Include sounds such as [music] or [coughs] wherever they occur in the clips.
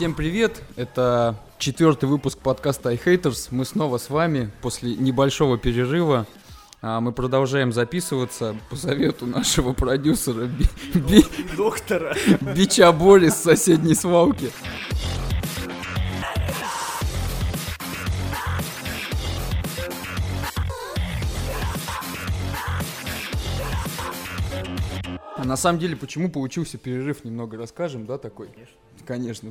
Всем привет! Это четвертый выпуск подкаста iHaters. Мы снова с вами после небольшого перерыва. А, Мы продолжаем записываться по совету нашего продюсера Би- Би- доктора. Бича Бори с соседней свалки. А на самом деле, почему получился перерыв, немного расскажем, да, такой? Конечно,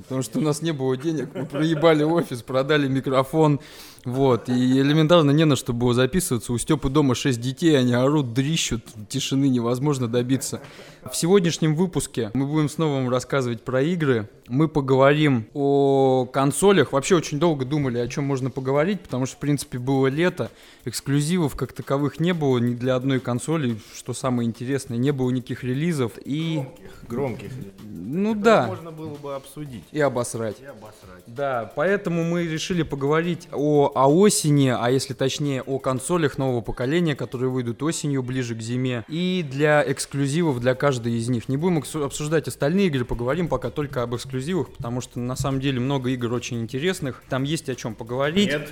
потому что у нас не было денег, мы проебали офис, продали микрофон, вот, и элементарно не на что было записываться. У Степы дома 6 детей, они орут, дрищут, тишины невозможно добиться. В сегодняшнем выпуске мы будем снова вам рассказывать про игры. Мы поговорим о консолях. Вообще очень долго думали, о чем можно поговорить, потому что, в принципе, было лето, эксклюзивов как таковых не было ни для одной консоли, что самое интересное, не было никаких релизов. И, Громких. ну Которые да, Можно было бы обсудить. и обосрать. И обосрать. Да, поэтому мы решили поговорить о, о осени, а если точнее о консолях нового поколения, которые выйдут осенью ближе к зиме, и для эксклюзивов для каждой из них. Не будем обсуждать остальные игры, поговорим пока только об эксклюзивах, потому что на самом деле много игр очень интересных, там есть о чем поговорить. Нет,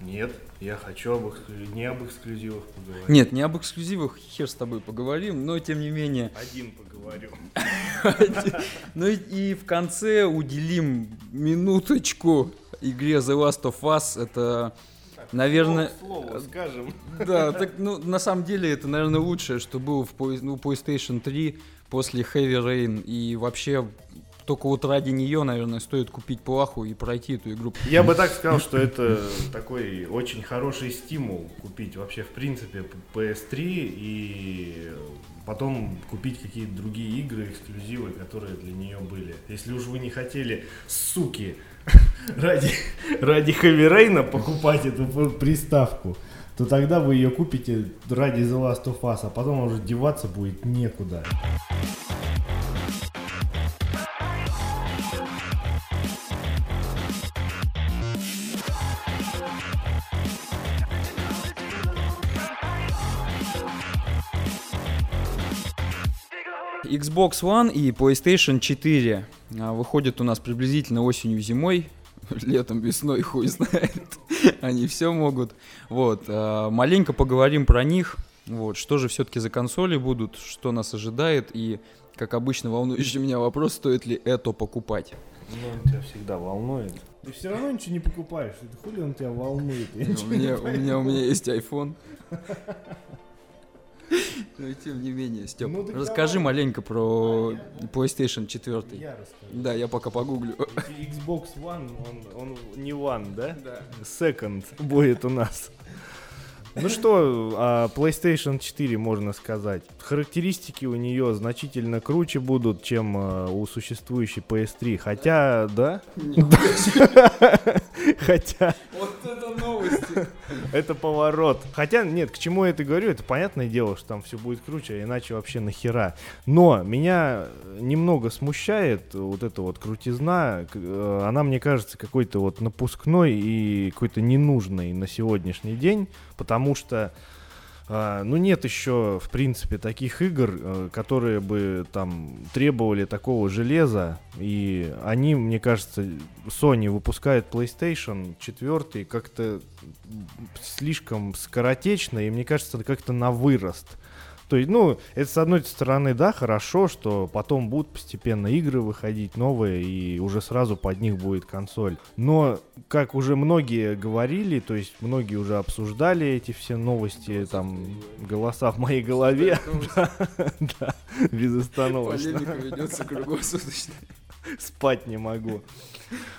нет, я хочу об эксклю- не об эксклюзивах поговорить. Нет, не об эксклюзивах, хер с тобой поговорим, но тем не менее. Один поговорю. [laughs] Ну и в конце уделим минуточку игре The Last of Us. Это, наверное... Слово скажем. [laughs] Да, так, ну, на самом деле, это, наверное, лучшее, что было в ну, PlayStation 3 после Heavy Rain. И вообще, только вот ради нее, наверное, стоит купить плаху и пройти эту игру. Я бы так сказал, что это такой очень хороший стимул купить вообще в принципе PS3 и потом купить какие-то другие игры, эксклюзивы, которые для нее были. Если уж вы не хотели, суки, [laughs] ради, ради Heavy Rain покупать эту приставку, то тогда вы ее купите ради The Last of Us, а потом уже деваться будет некуда. Xbox One и PlayStation 4 а, выходят у нас приблизительно осенью-зимой. [laughs] Летом, весной, хуй знает. [laughs] Они все могут. Вот. а, Маленько поговорим про них. Вот. Что же все-таки за консоли будут, что нас ожидает. И, как обычно, волнующий меня вопрос, стоит ли это покупать. Ну, он тебя всегда волнует. Ты все равно ничего не покупаешь. Это хули он тебя волнует? Я У меня, у меня, у меня есть iPhone. [laughs] Но и тем не менее, Степ, Ну, расскажи давай. маленько про PlayStation 4. Я расскажу. Да, я пока погуглю. Xbox One, он, он не One, да? Да. Second будет у нас. Ну что, о PlayStation 4 можно сказать. Характеристики у нее значительно круче будут, чем э, у существующей PS3. Хотя, да? [laughs] Хотя, Вот это новости. это поворот. Хотя, нет, к чему я это говорю, это понятное дело, что там все будет круче, а иначе вообще нахера. Но меня немного смущает вот эта вот крутизна. Э, Она, мне кажется, какой-то вот напускной и какой-то ненужной на сегодняшний день, потому что а, ну нет еще, в принципе, таких игр, э, которые бы там требовали такого железа, и они, мне кажется, Sony выпускает PlayStation 4 как-то слишком скоротечно, и мне кажется, как-то на вырост. То есть, ну, это с одной стороны, да, хорошо, что потом будут постепенно игры выходить новые, и уже сразу под них будет консоль. Но, как уже многие говорили, то есть многие уже обсуждали эти все новости, там, голоса в моей голове, [laughs] да, безостановочно Полемика ведется круглосуточно. [laughs] спать не могу.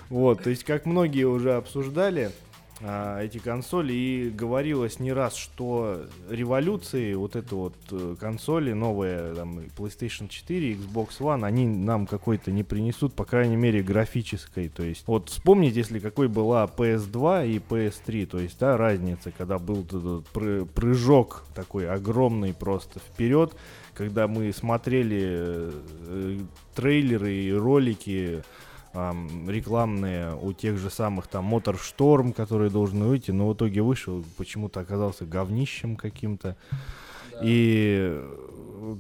Вот, то есть, как многие уже обсуждали эти консоли, и говорилось не раз, что революции, вот это вот э, консоли новые, там, PlayStation 4, Xbox One, они нам какой-то не принесут, по крайней мере, графической. То есть, вот вспомните, если какой была PS2 и PS3, то есть, да, разница, когда был этот пры- прыжок такой огромный просто вперед, когда мы смотрели э, э, трейлеры и ролики рекламные у тех же самых там Мотор Шторм, который должен выйти, но в итоге вышел, почему-то оказался говнищем каким-то. И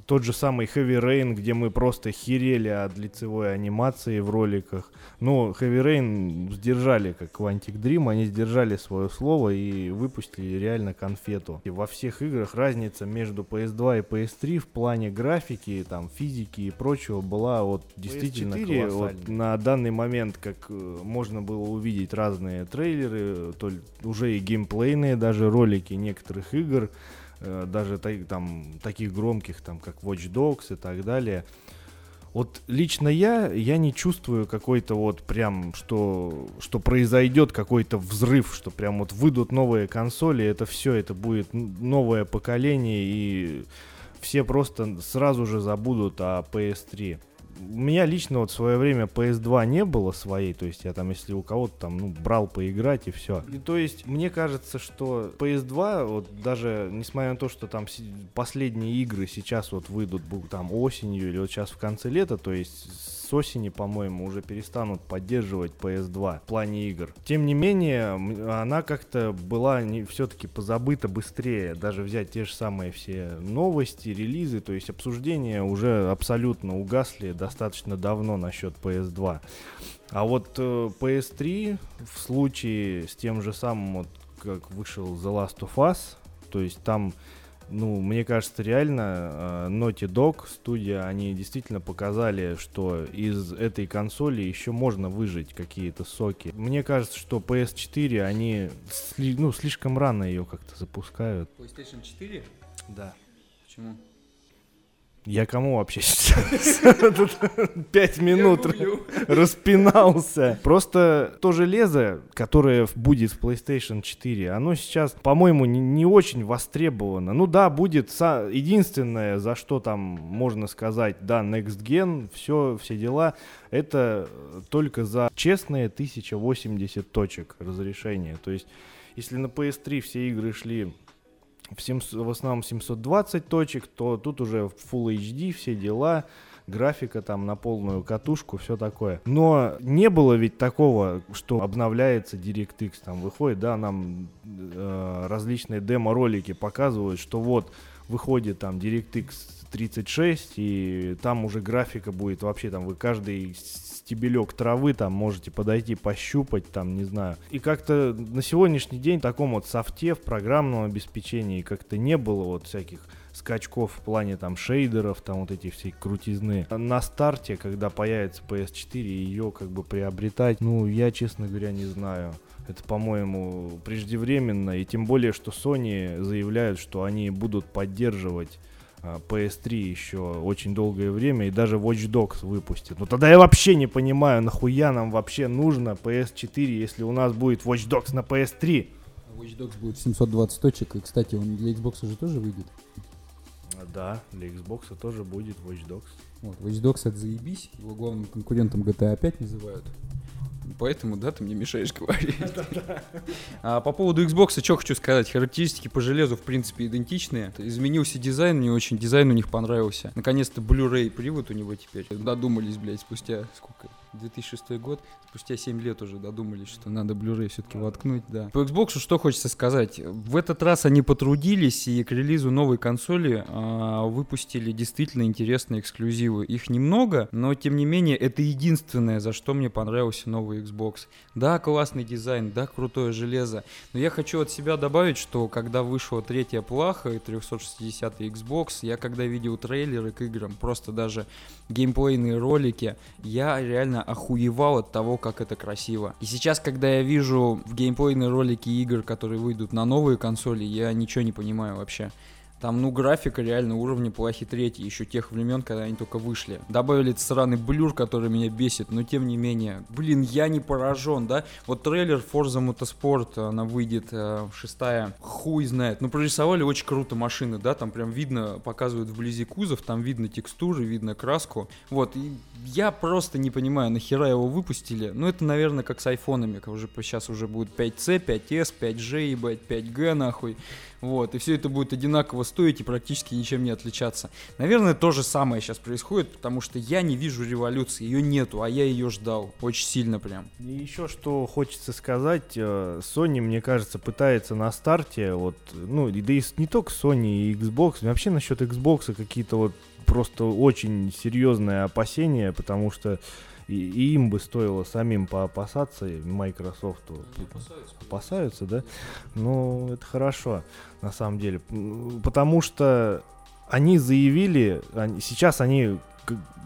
тот же самый Heavy Rain, где мы просто херели от лицевой анимации в роликах. Но Heavy Rain сдержали, как Quantic Dream, они сдержали свое слово и выпустили реально конфету. И во всех играх разница между PS2 и PS3 в плане графики, там, физики и прочего была вот действительно PS4, вот, на данный момент, как э, можно было увидеть разные трейлеры, то уже и геймплейные даже ролики некоторых игр, э, даже там таких громких, там как Watch Dogs и так далее. Вот лично я, я не чувствую какой-то вот прям, что, что произойдет какой-то взрыв, что прям вот выйдут новые консоли, это все, это будет новое поколение, и все просто сразу же забудут о PS3 у меня лично вот в свое время PS2 не было своей, то есть я там, если у кого-то там, ну, брал поиграть и все. И, то есть мне кажется, что PS2, вот даже несмотря на то, что там последние игры сейчас вот выйдут там осенью или вот сейчас в конце лета, то есть с осени, по-моему, уже перестанут поддерживать PS2 в плане игр. Тем не менее, она как-то была не, все-таки позабыта быстрее. Даже взять те же самые все новости, релизы, то есть обсуждения уже абсолютно угасли достаточно давно насчет PS2. А вот э, PS3 в случае с тем же самым, вот, как вышел The Last of Us, то есть там ну, мне кажется, реально э, Naughty Dog, студия, они действительно показали, что из этой консоли еще можно выжить какие-то соки. Мне кажется, что PS4, они ну, слишком рано ее как-то запускают. PlayStation 4? Да. Почему? Я кому вообще сейчас [laughs] пять минут распинался? Просто то железо, которое будет в PlayStation 4, оно сейчас, по-моему, не, не очень востребовано. Ну да, будет единственное, за что там можно сказать, да, Next Gen, все, все дела, это только за честные 1080 точек разрешения. То есть, если на PS3 все игры шли в, 700, в основном 720 точек, то тут уже Full HD, все дела, графика там на полную катушку, все такое. Но не было ведь такого, что обновляется DirectX, там выходит, да, нам э, различные демо-ролики показывают, что вот выходит там DirectX 36, и там уже графика будет вообще там, вы каждый стебелек травы, там можете подойти пощупать, там, не знаю. И как-то на сегодняшний день в таком вот софте, в программном обеспечении как-то не было вот всяких скачков в плане там шейдеров, там вот эти все крутизны. На старте, когда появится PS4, ее как бы приобретать, ну, я, честно говоря, не знаю. Это, по-моему, преждевременно, и тем более, что Sony заявляют, что они будут поддерживать PS3 а, еще очень долгое время и даже Watch Dogs выпустит. Ну тогда я вообще не понимаю, нахуя нам вообще нужно PS4, если у нас будет Watch Dogs на PS3. Watch Dogs будет 720 точек, и, кстати, он для Xbox же тоже выйдет. А, да, для Xbox тоже будет Watch Dogs. Вот, Watch Dogs это заебись, его главным конкурентом GTA 5 называют. Поэтому, да, ты мне мешаешь говорить. [laughs] А по поводу Xbox, что хочу сказать. Характеристики по железу, в принципе, идентичные. Изменился дизайн, мне очень дизайн у них понравился. Наконец-то Blu-ray привод у него теперь. Додумались, блядь, спустя сколько? 2006 год, спустя 7 лет уже додумались, что надо Blu-ray все-таки воткнуть, да. По Xbox что хочется сказать. В этот раз они потрудились и к релизу новой консоли а, выпустили действительно интересные эксклюзивы. Их немного, но тем не менее это единственное, за что мне понравился новый Xbox. Да, классный дизайн, да, крутое железо, но я хочу от себя добавить, что когда вышла третья плаха и 360 Xbox, я когда видел трейлеры к играм, просто даже геймплейные ролики, я реально реально охуевал от того, как это красиво. И сейчас, когда я вижу в геймплейные ролики игр, которые выйдут на новые консоли, я ничего не понимаю вообще. Там, ну, графика реально уровня плохи третий, еще тех времен, когда они только вышли. Добавили этот сраный блюр, который меня бесит, но тем не менее. Блин, я не поражен, да? Вот трейлер Forza Motorsport, она выйдет э, шестая, хуй знает. Ну, прорисовали очень круто машины, да? Там прям видно, показывают вблизи кузов, там видно текстуры, видно краску. Вот, и я просто не понимаю, нахера его выпустили. Ну, это, наверное, как с айфонами, как уже сейчас уже будет 5C, 5S, 5G, ебать, 5G, нахуй. Вот, и все это будет одинаково стоить и практически ничем не отличаться. Наверное, то же самое сейчас происходит, потому что я не вижу революции, ее нету, а я ее ждал очень сильно прям. И еще что хочется сказать, э, Sony, мне кажется, пытается на старте, вот, ну, да и не только Sony и Xbox, вообще насчет Xbox какие-то вот просто очень серьезные опасения, потому что и, и им бы стоило самим поопасаться, Microsoft опасаются. опасаются, да? Ну, это хорошо, на самом деле. Потому что они заявили, они, сейчас они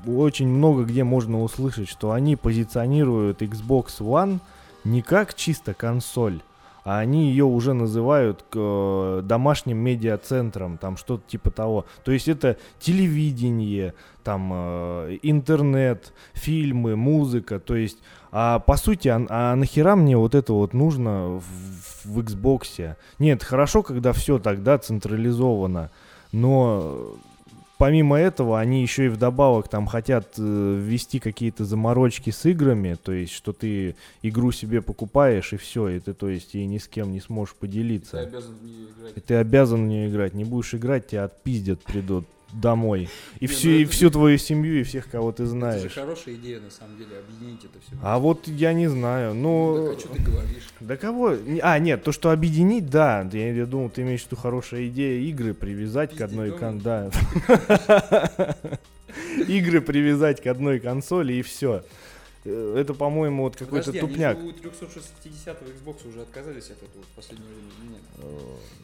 очень много где можно услышать, что они позиционируют Xbox One не как чисто консоль, а они ее уже называют э, домашним медиацентром, там что-то типа того. То есть это телевидение, там э, интернет, фильмы, музыка, то есть, а по сути, а, а нахера мне вот это вот нужно в, в Xbox? Нет, хорошо, когда все тогда централизовано, но помимо этого, они еще и вдобавок там хотят э, ввести какие-то заморочки с играми, то есть, что ты игру себе покупаешь и все, и ты, то есть, и ни с кем не сможешь поделиться. И ты обязан в нее играть. И ты обязан в нее играть. Не будешь играть, тебя отпиздят, придут домой. И, всю, ну и всю твою семью, и всех, кого ты знаешь. Это же хорошая идея, на самом деле, объединить это все. А вот я не знаю, ну... ну так, а что ты говоришь? Да кого? А, нет, то, что объединить, да. Я, я думал, ты имеешь в виду хорошая идея игры привязать Пиздить к одной кон... Да. [laughs] Игры привязать к одной консоли и все. Э, это, по-моему, вот какой-то Подожди, тупняк. Они у 360 Xbox уже отказались от этого в последнее время? Нет.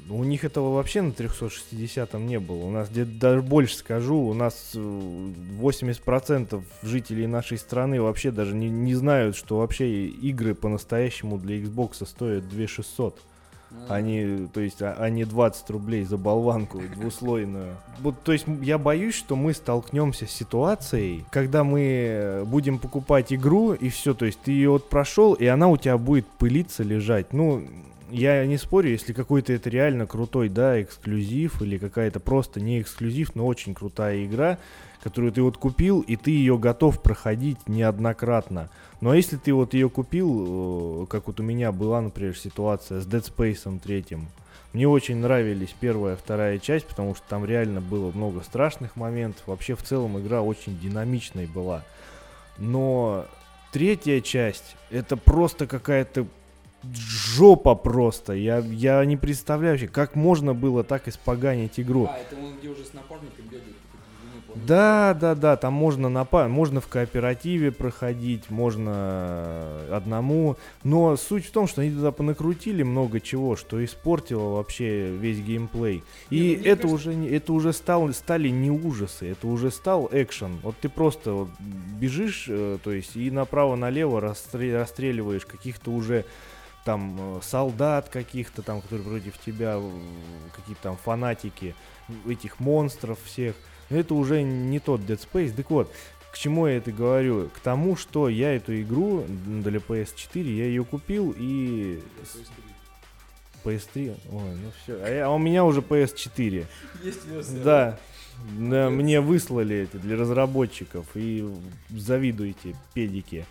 Ну, у них этого вообще на 360 не было. У нас где-то даже больше скажу, у нас 80% э, жителей нашей страны вообще даже не, не знают, что вообще игры по-настоящему для Xbox стоят 2600. Они, то есть, а, они 20 рублей за болванку двуслойную. Вот, то есть, я боюсь, что мы столкнемся с ситуацией, когда мы будем покупать игру, и все, то есть, ты ее вот прошел, и она у тебя будет пылиться, лежать. Ну, я не спорю, если какой-то это реально крутой, да, эксклюзив, или какая-то просто не эксклюзив, но очень крутая игра, которую ты вот купил, и ты ее готов проходить неоднократно. Ну а если ты вот ее купил, э, как вот у меня была, например, ситуация с Dead Space третьим, мне очень нравились первая, вторая часть, потому что там реально было много страшных моментов. Вообще в целом игра очень динамичной была. Но третья часть это просто какая-то жопа просто. Я, я не представляю вообще, как можно было так испоганить игру. А, это он где уже с напарником бегает? Да, да, да, там можно напа можно в кооперативе проходить, можно одному. Но суть в том, что они туда понакрутили много чего, что испортило вообще весь геймплей. И Нет, это кажется... уже это уже стал, стали не ужасы, это уже стал экшен. Вот ты просто вот бежишь, э, то есть и направо-налево расстреливаешь каких-то уже там э, солдат каких-то там, которые против тебя, какие-то там фанатики этих монстров всех это уже не тот Dead Space. Так вот, к чему я это говорю? К тому, что я эту игру для PS4, я ее купил и... PS3? Ой, ну все. А, я, а у меня уже PS4. Есть версия. Да. да мне выслали эти для разработчиков. И завидуйте, педики.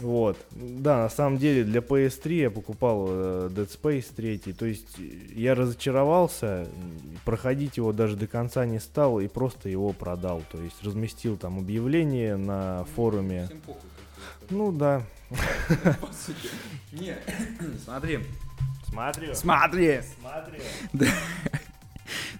Вот. Да, на самом деле для PS3 я покупал э, Dead Space 3. То есть я разочаровался, проходить его даже до конца не стал и просто его продал. То есть разместил там объявление на форуме. Ну да. [laughs] Не, смотри. Смотрю. Смотри. Смотри.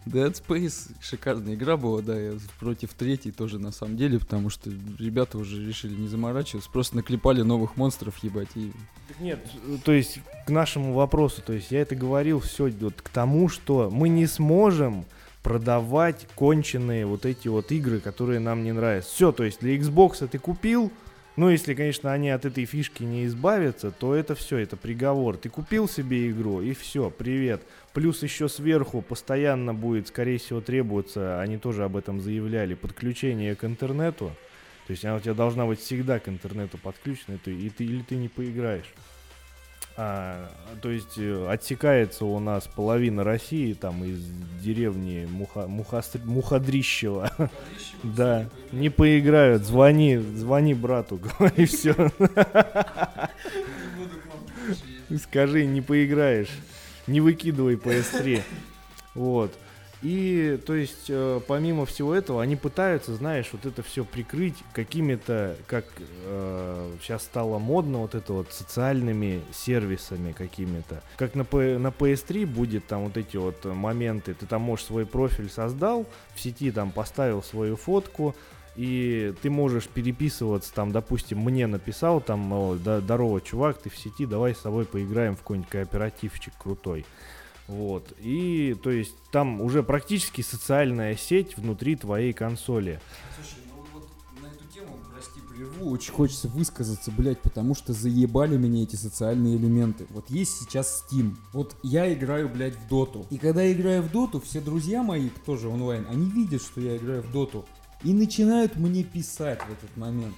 Dead Space шикарная игра была, да, я против третьей тоже на самом деле, потому что ребята уже решили не заморачиваться, просто наклепали новых монстров, ебать, и... Нет, то есть к нашему вопросу, то есть я это говорил все вот к тому, что мы не сможем продавать конченые вот эти вот игры, которые нам не нравятся. Все, то есть для Xbox ты купил, ну, если, конечно, они от этой фишки не избавятся, то это все, это приговор. Ты купил себе игру, и все, привет. Плюс еще сверху постоянно будет, скорее всего, требоваться, они тоже об этом заявляли, подключение к интернету. То есть она у тебя должна быть всегда к интернету подключена, и ты, или ты не поиграешь. А, то есть э, отсекается у нас половина России там из деревни Муха, Мухастр, Мухадрищева. Да, не поиграют. Звони, звони брату, [laughs] говори все. Скажи, не поиграешь. Не выкидывай PS3. Вот. И, то есть, э, помимо всего этого, они пытаются, знаешь, вот это все прикрыть какими-то, как э, сейчас стало модно, вот это вот социальными сервисами какими-то. Как на, на PS3 будет там вот эти вот моменты, ты там можешь свой профиль создал, в сети там поставил свою фотку, и ты можешь переписываться, там, допустим, мне написал, там, о, здорово, чувак, ты в сети, давай с тобой поиграем в какой-нибудь кооперативчик крутой. Вот. И, то есть, там уже практически социальная сеть внутри твоей консоли. Слушай, ну вот на эту тему, прости, прерву, очень хочется высказаться, блядь, потому что заебали меня эти социальные элементы. Вот есть сейчас Steam. Вот я играю, блядь, в доту. И когда я играю в доту, все друзья мои, тоже онлайн, они видят, что я играю в доту. И начинают мне писать в этот момент.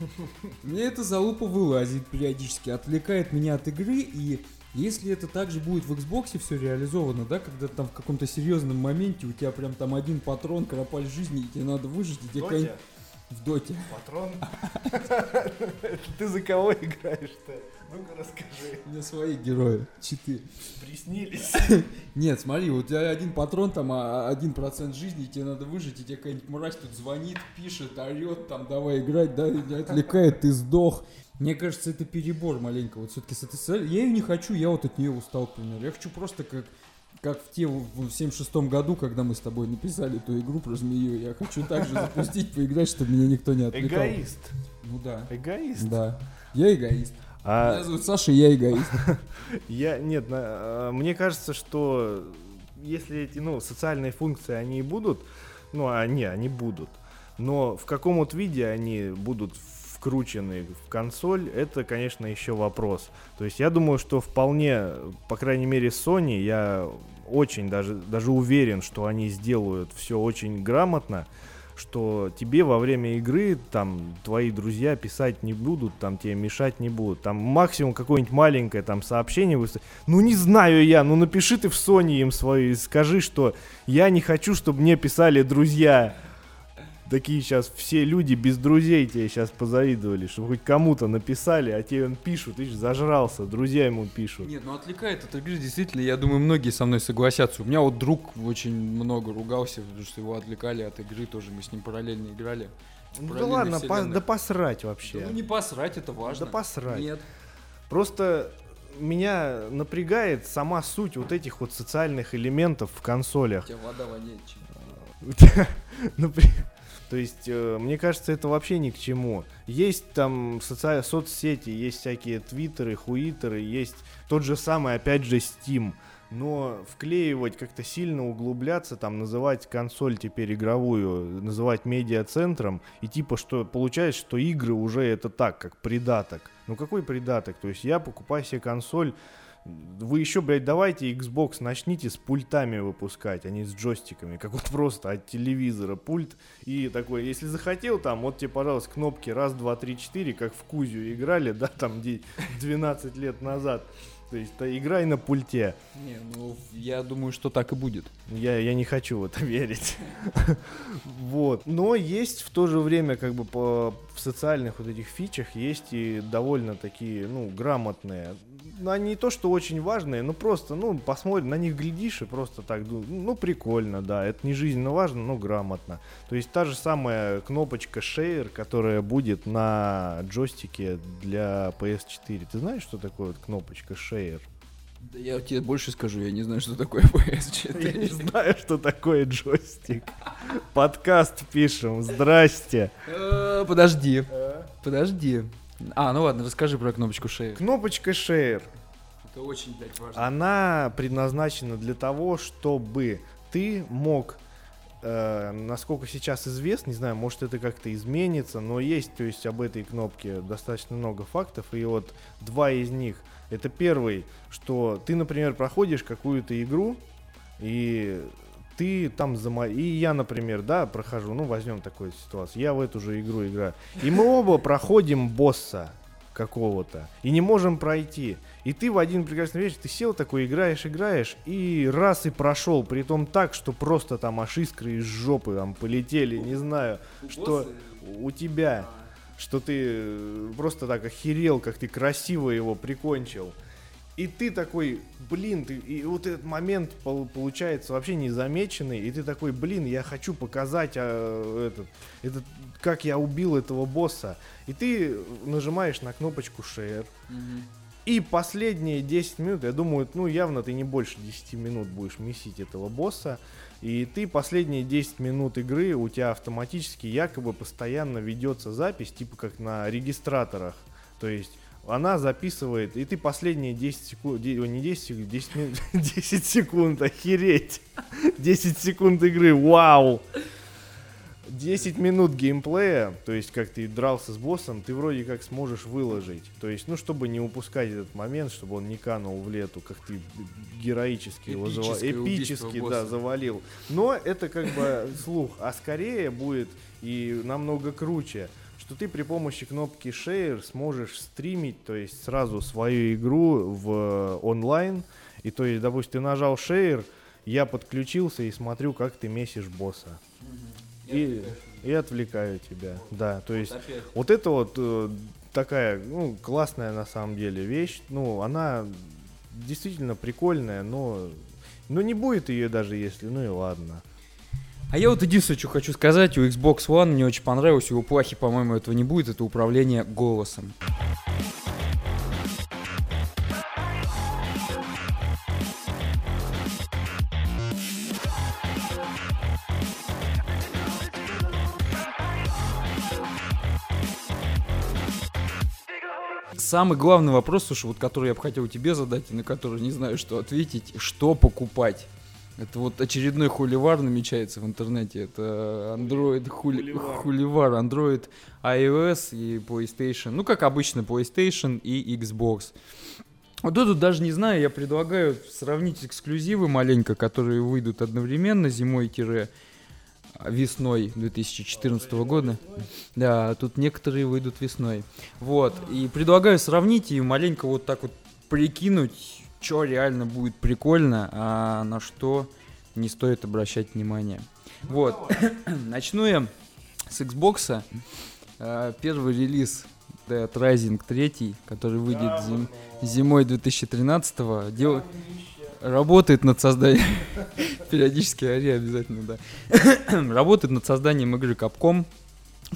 Мне эта залупа вылазит периодически, отвлекает меня от игры, и если это также будет в Xbox все реализовано, да, когда там в каком-то серьезном моменте у тебя прям там один патрон, кропаль жизни, и тебе надо выжить, и тебе Доте? В доте. Патрон? [laughs] [laughs] Ты за кого играешь-то? Ну-ка расскажи. У меня свои герои. Читы. Приснились. [laughs] Нет, смотри, у тебя один патрон, там а, один процент жизни, тебе надо выжить, и тебе какая-нибудь мразь тут звонит, пишет, орет, там, давай играть, да, отвлекает, ты сдох. Мне кажется, это перебор маленько. Вот все-таки с этой Я ее не хочу, я вот от нее устал, к примеру. Я хочу просто как как в те в 76 году, когда мы с тобой написали ту игру про змею, я хочу также [laughs] запустить, поиграть, чтобы меня никто не отвлекал. Эгоист. Ну да. Эгоист. Да. Я эгоист. А Меня зовут Саша, я эгоист. [laughs] я, нет, на- а, мне кажется, что если эти, ну, социальные функции, они и будут, ну, они, они будут, но в каком вот виде они будут вкручены в консоль, это, конечно, еще вопрос. То есть я думаю, что вполне, по крайней мере, Sony, я очень даже, даже уверен, что они сделают все очень грамотно, что тебе во время игры там твои друзья писать не будут, там тебе мешать не будут. Там максимум какое-нибудь маленькое там сообщение выставить. Ну не знаю я, ну напиши ты в Sony им свою и скажи, что я не хочу, чтобы мне писали друзья. Такие сейчас все люди без друзей тебе сейчас позавидовали, чтобы хоть кому-то написали, а тебе он пишут, ты ж зажрался, друзья ему пишут. Нет, ну отвлекает от игры, действительно, я думаю, многие со мной согласятся. У меня вот друг очень много ругался, потому что его отвлекали от игры, тоже мы с ним параллельно играли. Ну да ладно, по- да посрать Да вообще. Ну не посрать, это важно. Да посрать. Нет. Просто меня напрягает сама суть вот этих вот социальных элементов в У консолях. тебя вода воняет [laughs] То есть, э, мне кажется, это вообще ни к чему. Есть там соци... соцсети, есть всякие твиттеры, хуитеры, есть тот же самый, опять же, Steam. Но вклеивать, как-то сильно углубляться, там, называть консоль теперь игровую, называть медиа-центром, и типа, что получается, что игры уже это так, как придаток. Ну какой придаток? То есть я покупаю себе консоль, вы еще, блядь, давайте Xbox начните с пультами выпускать, а не с джойстиками, как вот просто от телевизора пульт. И такой, если захотел, там, вот тебе, пожалуйста, кнопки раз, два, три, четыре, как в Кузю играли, да, там, где 12 лет назад. То есть, да, играй на пульте. Не, ну я думаю, что так и будет. Я, я не хочу в это [laughs] верить. Вот. Но есть в то же время, как бы по, в социальных вот этих фичах, есть и довольно такие, ну, грамотные. Ну, Они не то, что очень важные, но просто, ну, посмотрим, на них глядишь и просто так, ну, ну, прикольно, да. Это не жизненно важно, но грамотно. То есть та же самая кнопочка Share, которая будет на джойстике для PS4. Ты знаешь, что такое вот кнопочка Share? Да я тебе больше скажу, я не знаю, что такое [laughs] Я не PS4. знаю, что такое джойстик. Подкаст пишем. Здрасте. Э, Подожди, подожди. А, ну ладно, расскажи про кнопочку шеи. Кнопочка Share. Это очень, блядь, важно. Она предназначена для того, чтобы ты мог, э, насколько сейчас известно, не знаю, может это как-то изменится, но есть, то есть об этой кнопке достаточно много фактов, и вот два из них. Это первый, что ты, например, проходишь какую-то игру, и ты там зама... И я, например, да, прохожу, ну, возьмем такую ситуацию, я в эту же игру играю. И мы оба проходим босса какого-то, и не можем пройти. И ты в один прекрасный вечер, ты сел такой, играешь, играешь, и раз и прошел, при том так, что просто там аж искры из жопы там полетели, не знаю, что у тебя, что ты э, просто так охерел, как ты красиво его прикончил. И ты такой, блин, ты, и вот этот момент пол- получается вообще незамеченный, и ты такой, блин, я хочу показать а, этот, этот, как я убил этого босса. И ты нажимаешь на кнопочку share, и последние 10 минут, я думаю, ну явно ты не больше 10 минут будешь месить этого босса. И ты последние 10 минут игры, у тебя автоматически якобы постоянно ведется запись, типа как на регистраторах. То есть она записывает, и ты последние 10 секунд, не 10 секунд, 10 минут, 10 секунд, охереть. 10 секунд игры, вау. 10 минут геймплея, то есть как ты дрался с боссом, ты вроде как сможешь выложить. То есть, ну, чтобы не упускать этот момент, чтобы он не канул в лету, как ты героически его зава- Эпическое убийство эпически, да, завалил. Но это как бы [laughs] слух, а скорее будет и намного круче, что ты при помощи кнопки Share сможешь стримить, то есть сразу свою игру в онлайн. И то есть, допустим, ты нажал Share, я подключился и смотрю, как ты месишь босса. И, и отвлекаю тебя. Да, то есть вот это вот э, такая, ну, классная на самом деле вещь. Ну, она действительно прикольная, но, но не будет ее даже если, ну и ладно. А я вот единственное, что хочу сказать, у Xbox One мне очень понравилось, у плахи, по-моему, этого не будет, это управление голосом. Самый главный вопрос, слушай, вот который я бы хотел тебе задать, и на который не знаю, что ответить, что покупать? Это вот очередной хуливар намечается в интернете. Это Android хули... Хуливар. Android, iOS и PlayStation. Ну, как обычно, PlayStation и Xbox. Вот тут даже не знаю, я предлагаю сравнить эксклюзивы маленько, которые выйдут одновременно зимой-весной 2014 года. Да, тут некоторые выйдут весной. Вот, и предлагаю сравнить и маленько вот так вот прикинуть, что реально будет прикольно, а на что не стоит обращать внимание. Вот, [coughs] начну я с Xbox. А, Первый релиз Dead Rising 3, который выйдет зим- зимой 2013-го. Дел- Работает над созданием... [laughs] Периодически ори обязательно, да. [coughs] Работает над созданием игры Capcom.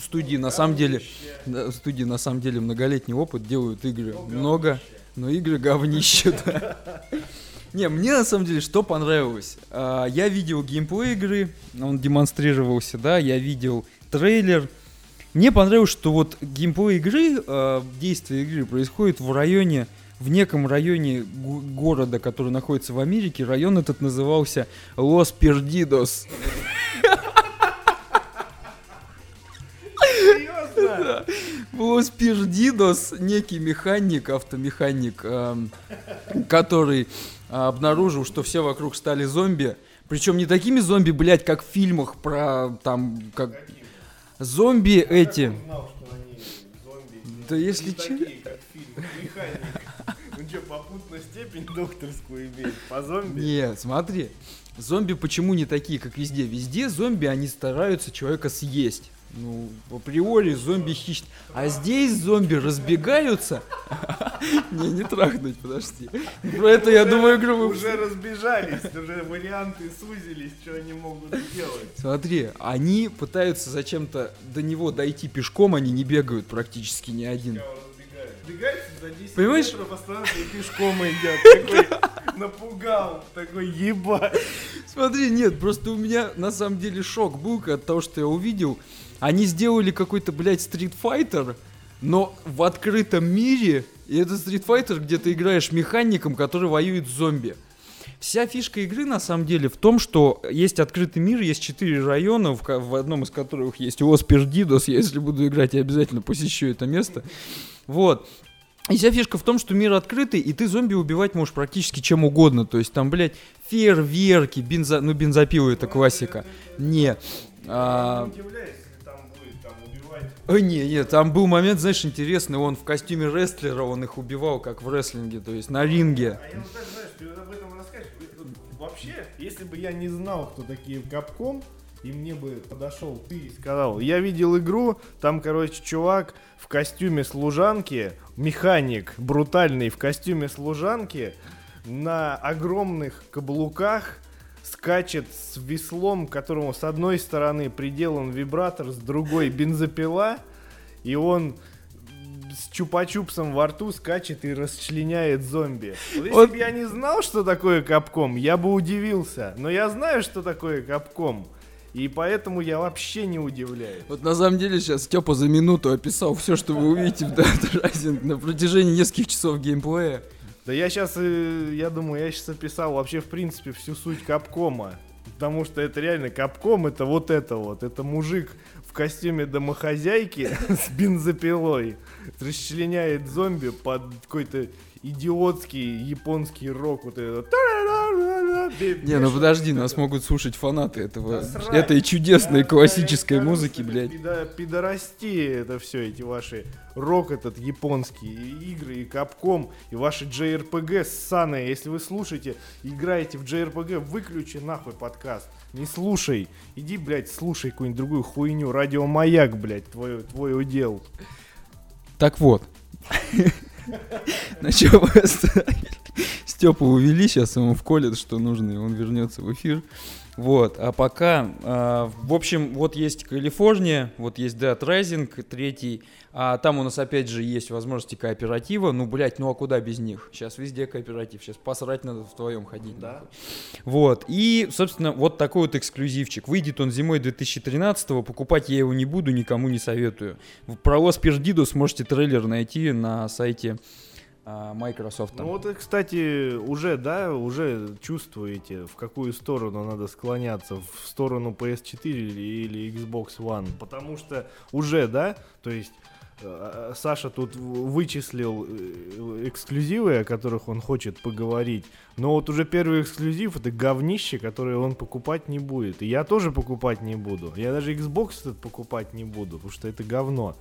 Студии на самом деле... да, студии на самом деле многолетний опыт, делают игры много, но игры говнище, [laughs] да. Не, мне на самом деле что понравилось? А, Я видел геймплей игры, он демонстрировался, да, я видел трейлер. Мне понравилось, что вот геймплей игры, а, действие игры происходит в районе, в неком районе го- города, который находится в Америке. Район этот назывался Лос Пердидос. Серьезно? Лос Пердидос некий механик, автомеханик, эм, который а, обнаружил, что все вокруг стали зомби. Причем не такими зомби, блядь, как в фильмах про там, как зомби эти. Да если че- что, попутную степень докторскую имеет? По зомби? Нет, смотри. Зомби почему не такие, как везде? Везде зомби, они стараются человека съесть. Ну, априори зомби хищные. А здесь зомби разбегаются. [laughs] Не, не трахнуть, подожди. Про это, я думаю, игру Уже разбежались, уже варианты сузились, что они могут сделать. Смотри, они пытаются зачем-то до него дойти пешком, они не бегают практически ни один. Разбегается за 10 Понимаешь? метров, пространство и пешком идет. Такой напугал, такой ебать. Смотри, нет, просто у меня на самом деле шок был от того, что я увидел. Они сделали какой-то, блядь, стритфайтер, но в открытом мире, и это стритфайтер, где ты играешь механиком, который воюет с зомби. Вся фишка игры на самом деле в том, что есть открытый мир, есть четыре района, в, в одном из которых есть Лос Пердидос. Я, если буду играть, я обязательно посещу это место. Вот. И вся фишка в том, что мир открытый, и ты зомби убивать можешь практически чем угодно. То есть там, блядь, фейерверки, бензо... ну бензопилы это классика. Не. А. Ой, не, не, там был момент, знаешь, интересный, он в костюме рестлера, он их убивал, как в рестлинге, то есть на ринге. А я вот так, знаешь, ты об этом Вообще, если бы я не знал, кто такие Капком, и мне бы подошел ты и сказал, я видел игру, там, короче, чувак в костюме служанки, механик брутальный в костюме служанки, на огромных каблуках скачет с веслом, которому с одной стороны приделан вибратор, с другой бензопила, и он с чупа-чупсом во рту скачет и расчленяет зомби. Вот если Вот. бы я не знал, что такое капком, я бы удивился. Но я знаю, что такое капком. И поэтому я вообще не удивляюсь. Вот на самом деле сейчас Степа за минуту описал все, что вы увидите в Dead Rising на протяжении нескольких часов геймплея. Да я сейчас, я думаю, я сейчас описал вообще, в принципе, всю суть капкома. Потому что это реально капком, это вот это вот. Это мужик в костюме домохозяйки [laughs] с бензопилой расчленяет зомби под какой-то идиотский японский рок. Вот это. Не, ну подожди, нас могут слушать фанаты этого, Да этой чудесной Да, классической да, музыки, блядь. пидо- Пидорасти это все, эти ваши рок этот японский, и игры, и капком, и ваши JRPG ссаные. Если вы слушаете, играете в JRPG, выключи нахуй подкаст. Не слушай. Иди, блядь, слушай какую-нибудь другую хуйню. Радиомаяк, блядь, твой, твой удел. Так вот. На чем? Степу увели, сейчас ему вколят, что нужно, и он вернется в эфир. Вот, а пока, а, в общем, вот есть Калифорния, вот есть Dead Rising, третий, а там у нас опять же есть возможности кооператива, ну, блядь, ну а куда без них? Сейчас везде кооператив, сейчас посрать надо вдвоем ходить. Да. нахуй. Вот, и, собственно, вот такой вот эксклюзивчик. Выйдет он зимой 2013-го, покупать я его не буду, никому не советую. В- Про Los Perdidos можете трейлер найти на сайте Microsoft. Ну вот, кстати, уже, да, уже чувствуете, в какую сторону надо склоняться, в сторону PS4 или, Xbox One. Потому что уже, да, то есть э, Саша тут вычислил э, эксклюзивы, о которых он хочет поговорить. Но вот уже первый эксклюзив это говнище, которое он покупать не будет. И я тоже покупать не буду. Я даже Xbox этот покупать не буду, потому что это говно.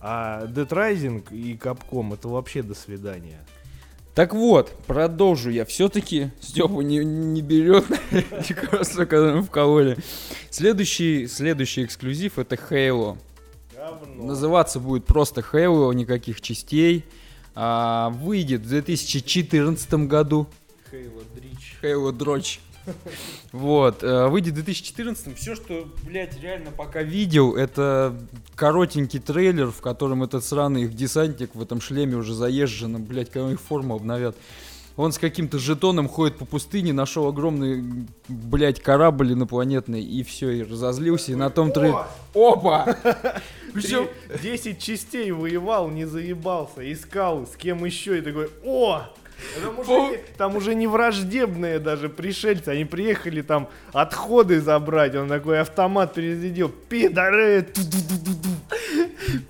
А Dead Rising и Capcom это вообще до свидания. Так вот, продолжу я. Все-таки Степа не, не берет лекарства, [laughs] которые вкололи. Следующий, следующий эксклюзив это Halo. Говно. Называться будет просто Halo, никаких частей. А, выйдет в 2014 году. Хейла Дрич. Halo Дрочь. Вот, э, выйдет в 2014 Все, что, блядь, реально пока видел, это коротенький трейлер, в котором этот сраный их десантник в этом шлеме уже заезженном, блядь, когда их форму обновят. Он с каким-то жетоном ходит по пустыне, нашел огромный, блядь, корабль инопланетный, и все, и разозлился, и на том трейлере... Опа! [laughs] Причем 10 частей воевал, не заебался, искал, с кем еще, и такой, о! Там уже, не, там уже не враждебные даже пришельцы, они приехали там отходы забрать, он такой автомат перезарядил, пидоры.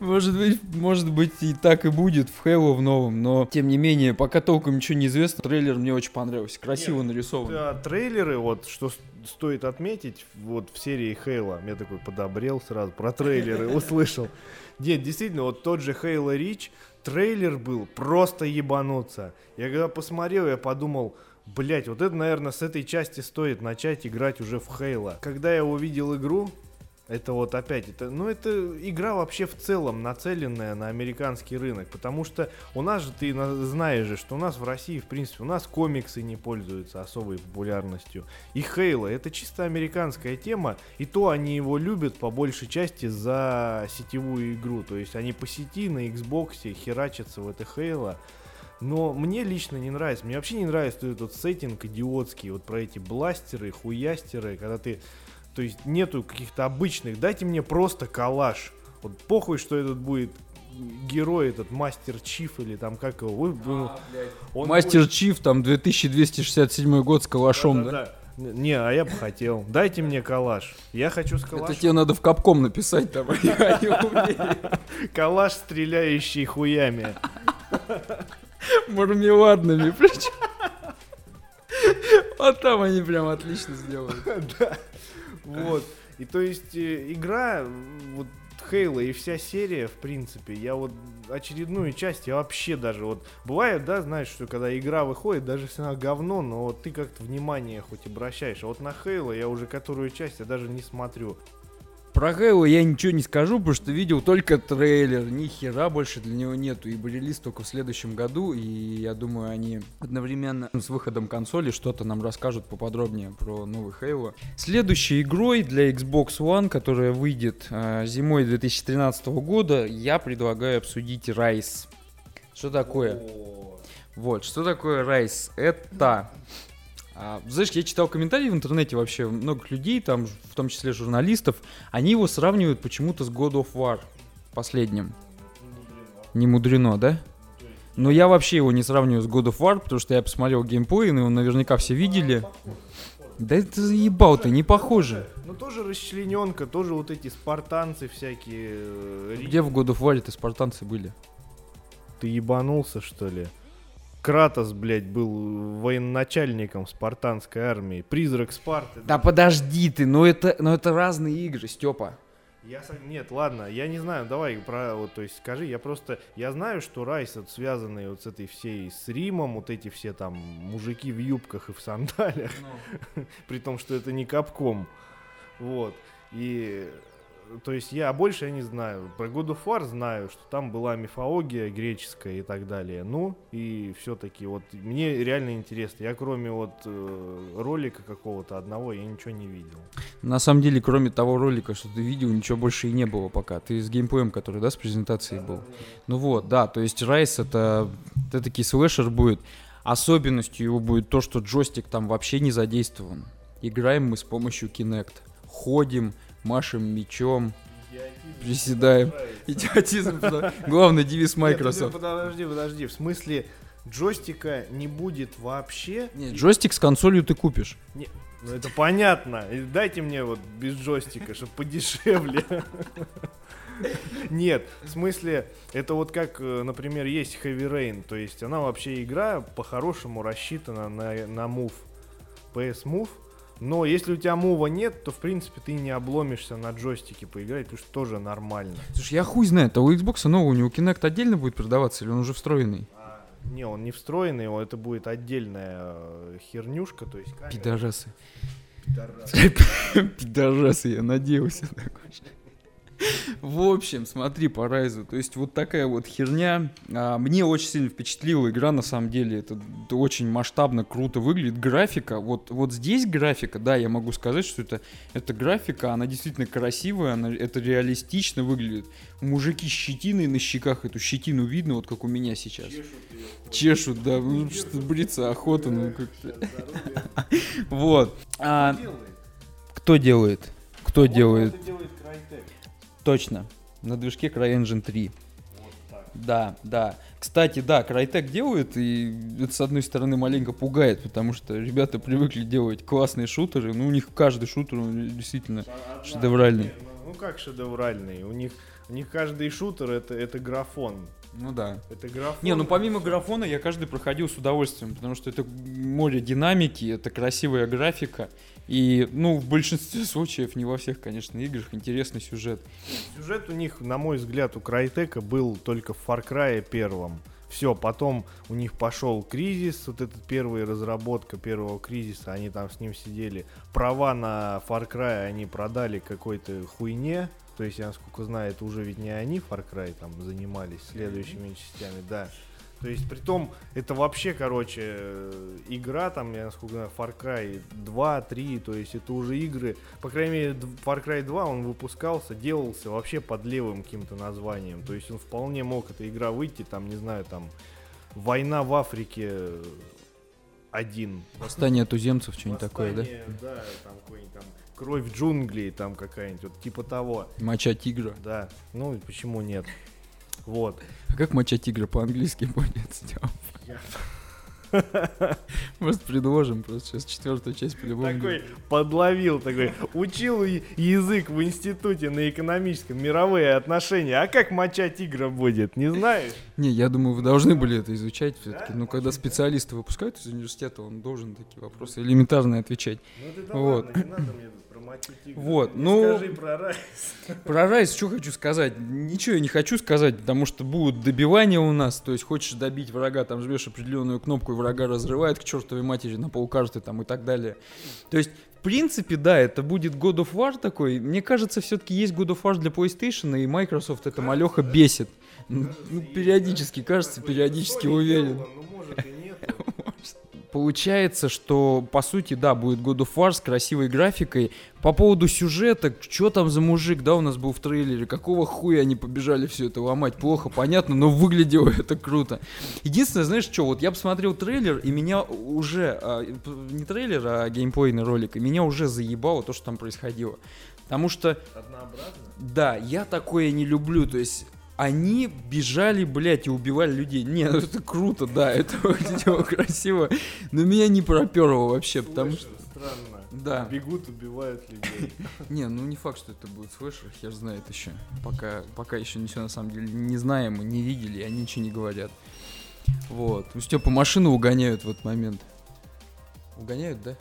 Может быть, может быть и так и будет в Halo в новом, но тем не менее, пока толком ничего не известно, трейлер мне очень понравился, красиво нарисован. Да, трейлеры, вот, что стоит отметить, вот в серии Хейла, я такой подобрел сразу, про трейлеры [laughs] услышал. Нет, действительно, вот тот же Хейла Рич, трейлер был просто ебануться. Я когда посмотрел, я подумал, блять, вот это, наверное, с этой части стоит начать играть уже в Хейла. Когда я увидел игру, это вот опять, это, ну это игра вообще в целом нацеленная на американский рынок, потому что у нас же, ты на- знаешь же, что у нас в России, в принципе, у нас комиксы не пользуются особой популярностью. И Хейла, это чисто американская тема, и то они его любят по большей части за сетевую игру, то есть они по сети на Xbox херачатся в это Хейла, но мне лично не нравится. Мне вообще не нравится этот сеттинг идиотский, вот про эти бластеры, хуястеры, когда ты... То есть нету каких-то обычных. Дайте мне просто калаш. Вот похуй, что этот будет герой, этот мастер Чиф или там как его. вы- он Мастер будет- Чиф, там 2267 год с калашом, да? Да-да-да. Не, а я бы хотел. Дайте мне калаш. Я хочу с калашом. Это тебе надо в капком написать там. [laughs] Калаш, стреляющий хуями. Мармеладными причем. Вот там они прям отлично сделали. [laughs] Вот. И то есть э, игра, вот Хейла и вся серия, в принципе, я вот очередную часть, я вообще даже вот... Бывает, да, знаешь, что когда игра выходит, даже если она говно, но вот ты как-то внимание хоть обращаешь. А вот на Хейла я уже которую часть я даже не смотрю. Про Хейла я ничего не скажу, потому что видел только трейлер, ни хера больше для него нету, ибо релиз только в следующем году, и я думаю, они одновременно с выходом консоли что-то нам расскажут поподробнее про новый Хейла. Следующей игрой для Xbox One, которая выйдет э, зимой 2013 года, я предлагаю обсудить Rise. Что такое? Вот, что такое Rise? Это а, знаешь, я читал комментарии в интернете вообще, много людей, там, в том числе журналистов, они его сравнивают почему-то с God of War последним. Не мудрено, да? Но я вообще его не сравниваю с God of War, потому что я посмотрел геймплей, и его наверняка все видели. Да это заебал ты, не похоже. Ну тоже расчлененка, тоже вот эти спартанцы всякие. э, Где в God of War-то спартанцы были? Ты ебанулся, что ли? Кратос, блядь, был военачальником спартанской армии. Призрак Спарты. Да подожди ты, но это, но это разные игры, Степа. Я Нет, ладно, я не знаю, давай про, вот, то есть скажи, я просто, я знаю, что Райс, вот, связанный вот с этой всей, с Римом, вот эти все там мужики в юбках и в сандалиях, [laughs] при том, что это не капком, вот, и, то есть я больше я не знаю, про God of War знаю, что там была мифология греческая и так далее, ну, и все-таки вот мне реально интересно, я кроме вот э, ролика какого-то одного, я ничего не видел. На самом деле, кроме того ролика, что ты видел, ничего больше и не было пока. Ты с геймплеем, который, да, с презентацией был. Ну вот, да, то есть Райс это, это таки слэшер будет. Особенностью его будет то, что джойстик там вообще не задействован. Играем мы с помощью Kinect. Ходим, машем мечом, приседаем. Идиотизм. Главный девиз Microsoft. Нет, подожди, подожди. В смысле, джойстика не будет вообще? Нет, джойстик с консолью ты купишь. Не, ну это понятно. И Дайте мне вот без джойстика, чтобы подешевле. Нет, в смысле, это вот как, э, например, есть Heavy Rain, то есть она вообще игра по-хорошему рассчитана на, на Move, PS Move, но если у тебя мува нет, то в принципе ты не обломишься на джойстике поиграть, потому что тоже нормально. Слушай, я хуй знает, а у Xbox нового у него Kinect отдельно будет продаваться или он уже встроенный? Не, он не встроенный, это будет отдельная э, хернюшка, то есть камера. Пидорасы. Пидорас. [laughs] Пидорасы, я надеялся такой. В общем, смотри по Райзу. То есть вот такая вот херня. А, мне очень сильно впечатлила игра, на самом деле. Это, это очень масштабно, круто выглядит. Графика, вот, вот здесь графика, да, я могу сказать, что это, это графика, она действительно красивая, она, это реалистично выглядит. Мужики с щетиной на щеках, эту щетину видно, вот как у меня сейчас. Чешут, да, ну, что бриться охота, ну как-то. [laughs] Вот. А, кто делает? Кто делает? Точно. На движке CryEngine 3. Да, да. Кстати, да, Crytek делает, и это, с одной стороны, маленько пугает, потому что ребята привыкли делать классные шутеры, ну, у них каждый шутер он действительно шедевральный. Ну как шедевральный? У них, у них каждый шутер это, это графон. Ну да. Это графон. Не, ну помимо графона я каждый проходил с удовольствием, потому что это море динамики, это красивая графика, и, ну, в большинстве [laughs] случаев, не во всех, конечно, играх, интересный сюжет. Сюжет у них, на мой взгляд, у Крайтека был только в Far Cry первом. Все, потом у них пошел кризис, вот этот первая разработка первого кризиса, они там с ним сидели. Права на Far Cry они продали какой-то хуйне, то есть, я насколько знаю, это уже ведь не они Far Cry там занимались следующими частями, да. То есть, при том, это вообще, короче, э, игра, там, я насколько знаю, Far Cry 2, 3, то есть это уже игры, по крайней мере, Far Cry 2, он выпускался, делался вообще под левым каким-то названием, то есть он вполне мог, эта игра, выйти, там, не знаю, там, Война в Африке 1. Восстание туземцев, что-нибудь такое, да? Да, там какой-нибудь там Кровь джунглей, там какая-нибудь, вот типа того. Моча тигра. Да, ну почему нет? Вот. А как моча тигра по-английски будет, Стёп? [laughs] Может, предложим просто сейчас четвертую часть по-любому. Такой подловил, такой, учил язык в институте на экономическом, мировые отношения. А как моча тигра будет, не знаешь? Не, я думаю, вы должны были это изучать все-таки. Ну, когда специалисты выпускают из университета, он должен такие вопросы элементарные отвечать. Ну ты да Вот. ладно, не надо мне тигра. Вот, ну- Скажи про райс. [laughs] Про Райс что хочу сказать? Ничего я не хочу сказать, потому что будут добивания у нас. То есть хочешь добить врага, там жмешь определенную кнопку, и врага разрывает к чертовой матери на полкарты там и так далее. То есть, в принципе, да, это будет God of War такой. Мне кажется, все-таки есть God of War для PlayStation, и Microsoft это малеха бесит. Ну, ну, периодически, кажется, периодически уверен. Ну. Получается, что по сути, да, будет God of War с красивой графикой. По поводу сюжета, что там за мужик, да, у нас был в трейлере, какого хуя они побежали все это ломать, плохо, понятно, но выглядело это круто. Единственное, знаешь что, вот я посмотрел трейлер, и меня уже, а, не трейлер, а геймплейный ролик, и меня уже заебало то, что там происходило. Потому что Однообразно? да, я такое не люблю, то есть они бежали, блядь, и убивали людей. Не, ну это круто, да, [laughs] это красиво, но меня не проперло вообще, потому что... Странно. Да. Бегут, убивают людей. [laughs] Не, ну не факт, что это будет слэшер, хер знает еще. Пока, пока еще ничего на самом деле не знаем, мы не видели, они ничего не говорят. Вот. У Степа машину угоняют в этот момент. Угоняют, да?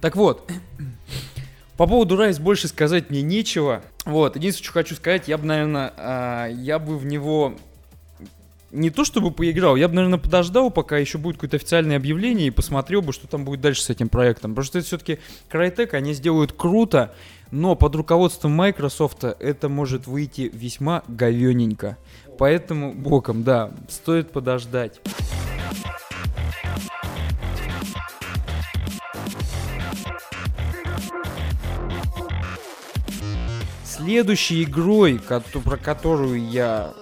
Так вот, по поводу Райс больше сказать мне нечего. Вот, единственное, что хочу сказать, я бы, наверное, я бы в него не то чтобы поиграл, я бы, наверное, подождал, пока еще будет какое-то официальное объявление и посмотрел бы, что там будет дальше с этим проектом. Потому что это все-таки Crytek, они сделают круто, но под руководством Microsoft это может выйти весьма говененько. Поэтому боком, да, стоит подождать. Следующей игрой, про которую я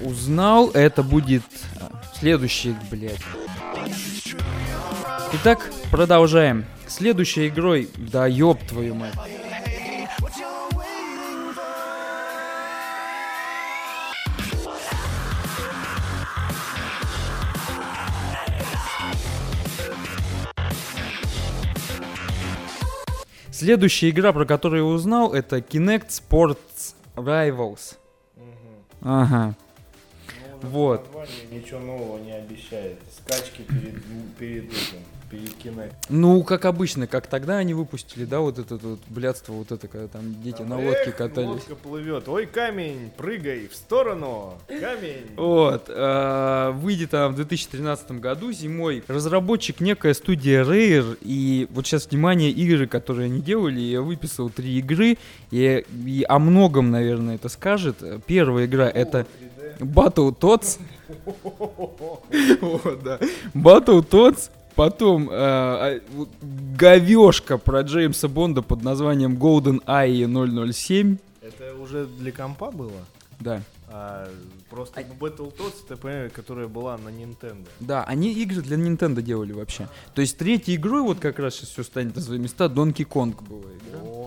узнал, это будет а, следующий, блядь. Итак, продолжаем. Следующей игрой, да ёб твою мать. Следующая игра, про которую я узнал, это Kinect Sports Rivals. Ага. Ну, Вот. Ничего нового не обещает. Скачки перед, перед этим, перед кино. Ну, как обычно, как тогда они выпустили, да, вот это вот блядство, вот это, когда там дети на лодке катались. Лодка плывет. Ой, камень, прыгай в сторону. Камень. Вот, э, выйдет она в 2013 году зимой. Разработчик некая студия Rare, и вот сейчас, внимание, игры, которые они делали, я выписал три игры, и, и о многом, наверное, это скажет. Первая игра это Battle Tots. Battle Tots. Потом э, а, говешка про Джеймса Бонда под названием Golden Eye 007. Это уже для компа было? Да. А, просто Battletoads, ты понимаешь, которая была на Nintendo. Да, они игры для Nintendo делали вообще. То есть третьей игрой, вот как раз сейчас все станет на свои места, Donkey Kong была игра. О,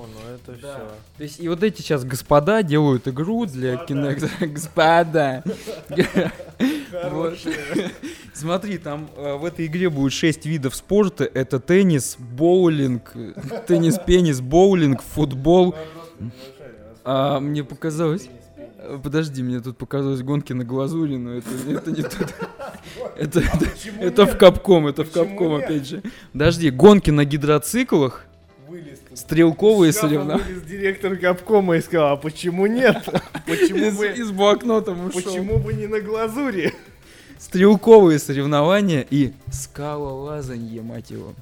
ну это Да. все. То есть и вот эти сейчас господа делают игру для Kinect. [laughs] Господа. Вот. [laughs] Смотри, там э, в этой игре будет 6 видов спорта. Это теннис, боулинг, [laughs] теннис-пенис, боулинг, футбол. А мне показалось... Подожди, мне тут показалось гонки на глазури, но это, это не тут. Это, это, это в капком, это в капком, нет? опять же. Подожди, гонки на гидроциклах, Вылез. Стрелковые соревнования. директор Капкома и сказал, а почему нет? Почему бы, из блокнотом ушел. почему бы не на глазури? Стрелковые соревнования и скалолазанье, мать его.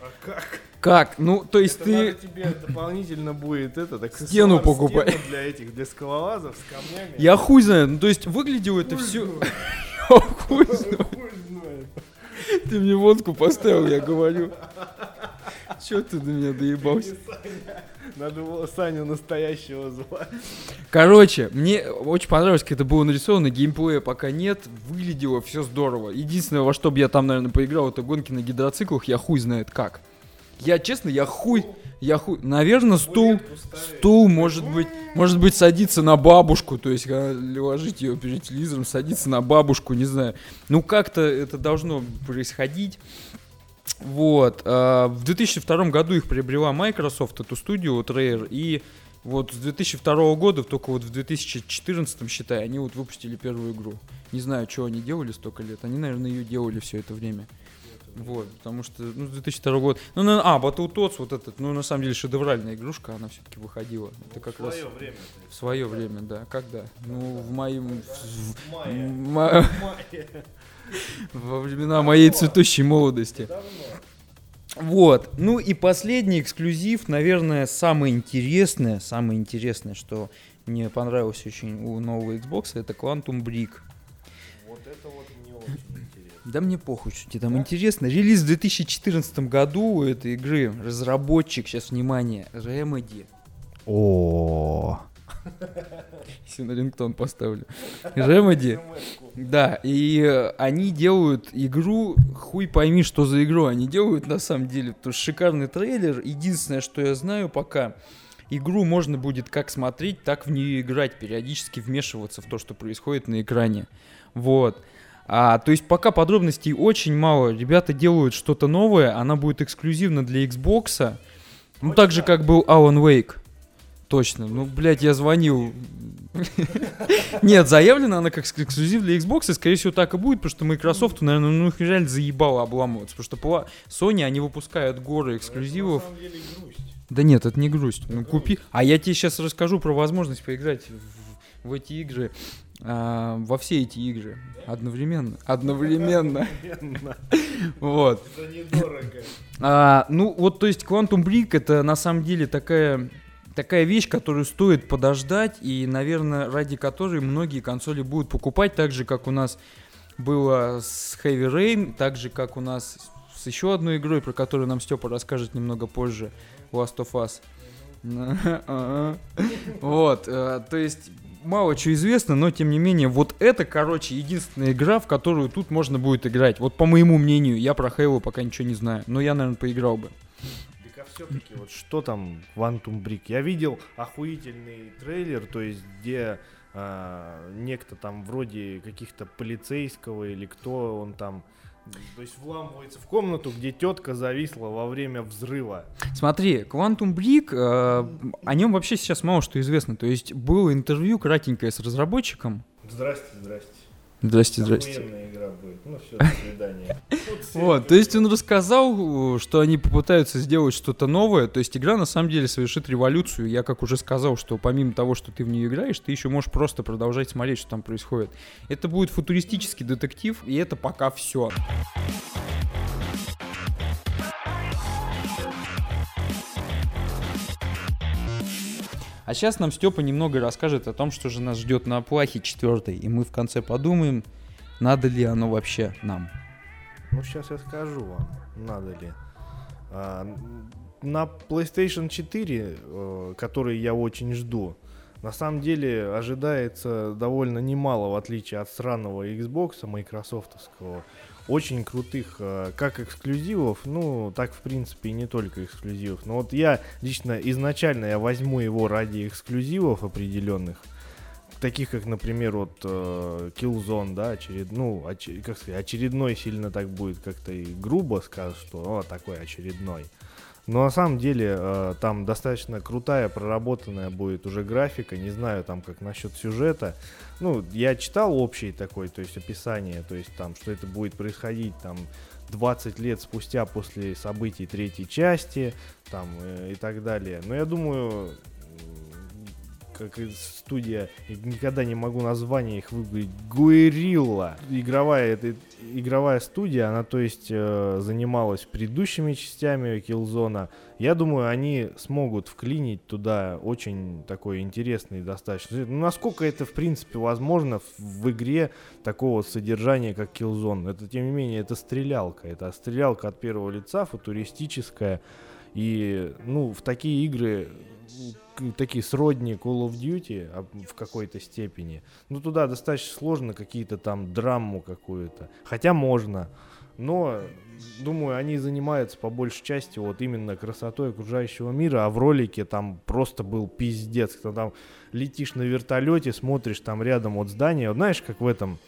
А как? Как? Ну, то есть Это ты... надо тебе дополнительно будет это, так Стену покупай. [laughs] для этих, для скалолазов с камнями. Я хуй знаю, ну то есть выглядело это Хуй все... знает. [laughs] [laughs] Хуй знаю. Хуй знает. Ты мне водку поставил, я говорю. Че ты до меня доебался? Надо было Саню настоящего звать. Короче, мне очень понравилось, как это было нарисовано, геймплея пока нет, выглядело все здорово. Единственное, во что бы я там, наверное, поиграл, это гонки на гидроциклах, я хуй знает как. Я честно, я хуй, я хуй, наверное, стул, стул, может быть, может быть, садиться на бабушку, то есть когда ложить ее перед телевизором, садиться на бабушку, не знаю. Ну как-то это должно происходить. Вот. а, В 2002 году их приобрела Microsoft, эту студию, вот Rare, и вот с 2002 года, только вот в 2014, считай, они вот выпустили первую игру. Не знаю, что они делали столько лет. Они, наверное, ее делали все это время. Вот, потому что, ну, с 2002 года. Ну, на- а, Battletoads, вот этот, ну, на самом деле, шедевральная игрушка, она все-таки выходила. Это как раз время. в свое время, да. Когда? Ну, в моем... в- в- Мае. ма- Во времена моей цветущей молодости. Вот. Ну и последний эксклюзив, наверное, самое интересное, самое интересное, что мне понравилось очень у нового Xbox, это Quantum Break. Вот это вот не очень интересно. Да мне похуй, что тебе там интересно. Релиз в 2014 году у этой игры. Разработчик, сейчас внимание, Remedy. О, Если на рингтон поставлю. Remedy. Да, и э, они делают игру, хуй пойми, что за игру они делают на самом деле. Потому что шикарный трейлер. Единственное, что я знаю пока, игру можно будет как смотреть, так в нее играть, периодически вмешиваться в то, что происходит на экране. Вот. А, то есть пока подробностей очень мало. Ребята делают что-то новое, она будет эксклюзивно для Xbox. Ну, так же, как был Alan Wake. Точно. Ну, блядь, я звонил. Нет, заявлена она как эксклюзив для Xbox, и, скорее всего, так и будет, потому что Microsoft, наверное, ну, их реально заебало обламываться, потому что Sony, они выпускают горы эксклюзивов. Да нет, это не грусть. Ну, купи. А я тебе сейчас расскажу про возможность поиграть в, в эти игры, а, во все эти игры одновременно. Одновременно. Вот. За недорого. А, ну, вот, то есть, Quantum Break это на самом деле такая, такая вещь, которую стоит подождать, и, наверное, ради которой многие консоли будут покупать, так же, как у нас было с Heavy Rain, так же, как у нас с еще одной игрой, про которую нам Степа расскажет немного позже, Last of Us. [laughs] Вот, э, то есть мало чего известно, но тем не менее, вот это, короче, единственная игра, в которую тут можно будет играть. Вот по моему мнению, я про Halo пока ничего не знаю, но я, наверное, поиграл бы. Так все-таки вот что там Quantum Brick? Я видел охуительный трейлер, то есть где а, некто там вроде каких-то полицейского или кто он там, то есть вламывается в комнату, где тетка зависла во время взрыва. Смотри, Quantum Break, э, о нем вообще сейчас мало что известно. То есть было интервью кратенькое с разработчиком. Здрасте, здрасте. Здрасте, здрасте. Охуенная игра будет. Ну все, до свидания. [laughs] Вот, то есть он рассказал, что они попытаются сделать что-то новое. То есть игра на самом деле совершит революцию. Я, как уже сказал, что помимо того, что ты в нее играешь, ты еще можешь просто продолжать смотреть, что там происходит. Это будет футуристический детектив, и это пока все. А сейчас нам Степа немного расскажет о том, что же нас ждет на плахе четвертой, и мы в конце подумаем, надо ли оно вообще нам. Ну, сейчас я скажу вам, надо ли. А, на PlayStation 4, э, который я очень жду, на самом деле ожидается довольно немало, в отличие от сраного Xbox майкрософтовского. Очень крутых э, как эксклюзивов, ну, так, в принципе, и не только эксклюзивов. Но вот я лично изначально я возьму его ради эксклюзивов определенных, таких как, например, вот э, Killzone, да, очеред... ну, оч- как сказать, очередной сильно так будет как-то и грубо скажут, что о, такой очередной. Но на самом деле э, там достаточно крутая, проработанная будет уже графика, не знаю там как насчет сюжета. Ну, я читал общий такой, то есть описание, то есть там, что это будет происходить там 20 лет спустя после событий третьей части, там э, и так далее. Но я думаю, как студия, никогда не могу название их выговорить, Guerrilla. Игровая, это, игровая студия, она, то есть, э, занималась предыдущими частями Killzone. Я думаю, они смогут вклинить туда очень такой интересный достаточно. Ну, насколько это, в принципе, возможно в, в игре такого содержания, как Killzone. Это, тем не менее, это стрелялка. Это стрелялка от первого лица, футуристическая. И, ну, в такие игры, такие сродни Call of Duty а, в какой-то степени, ну, туда достаточно сложно какие-то там драму какую-то. Хотя можно. но думаю, они занимаются по большей части вот именно красотой окружающего мира, а в ролике там просто был пиздец, когда там летишь на вертолете, смотришь там рядом вот здание, вот знаешь, как в этом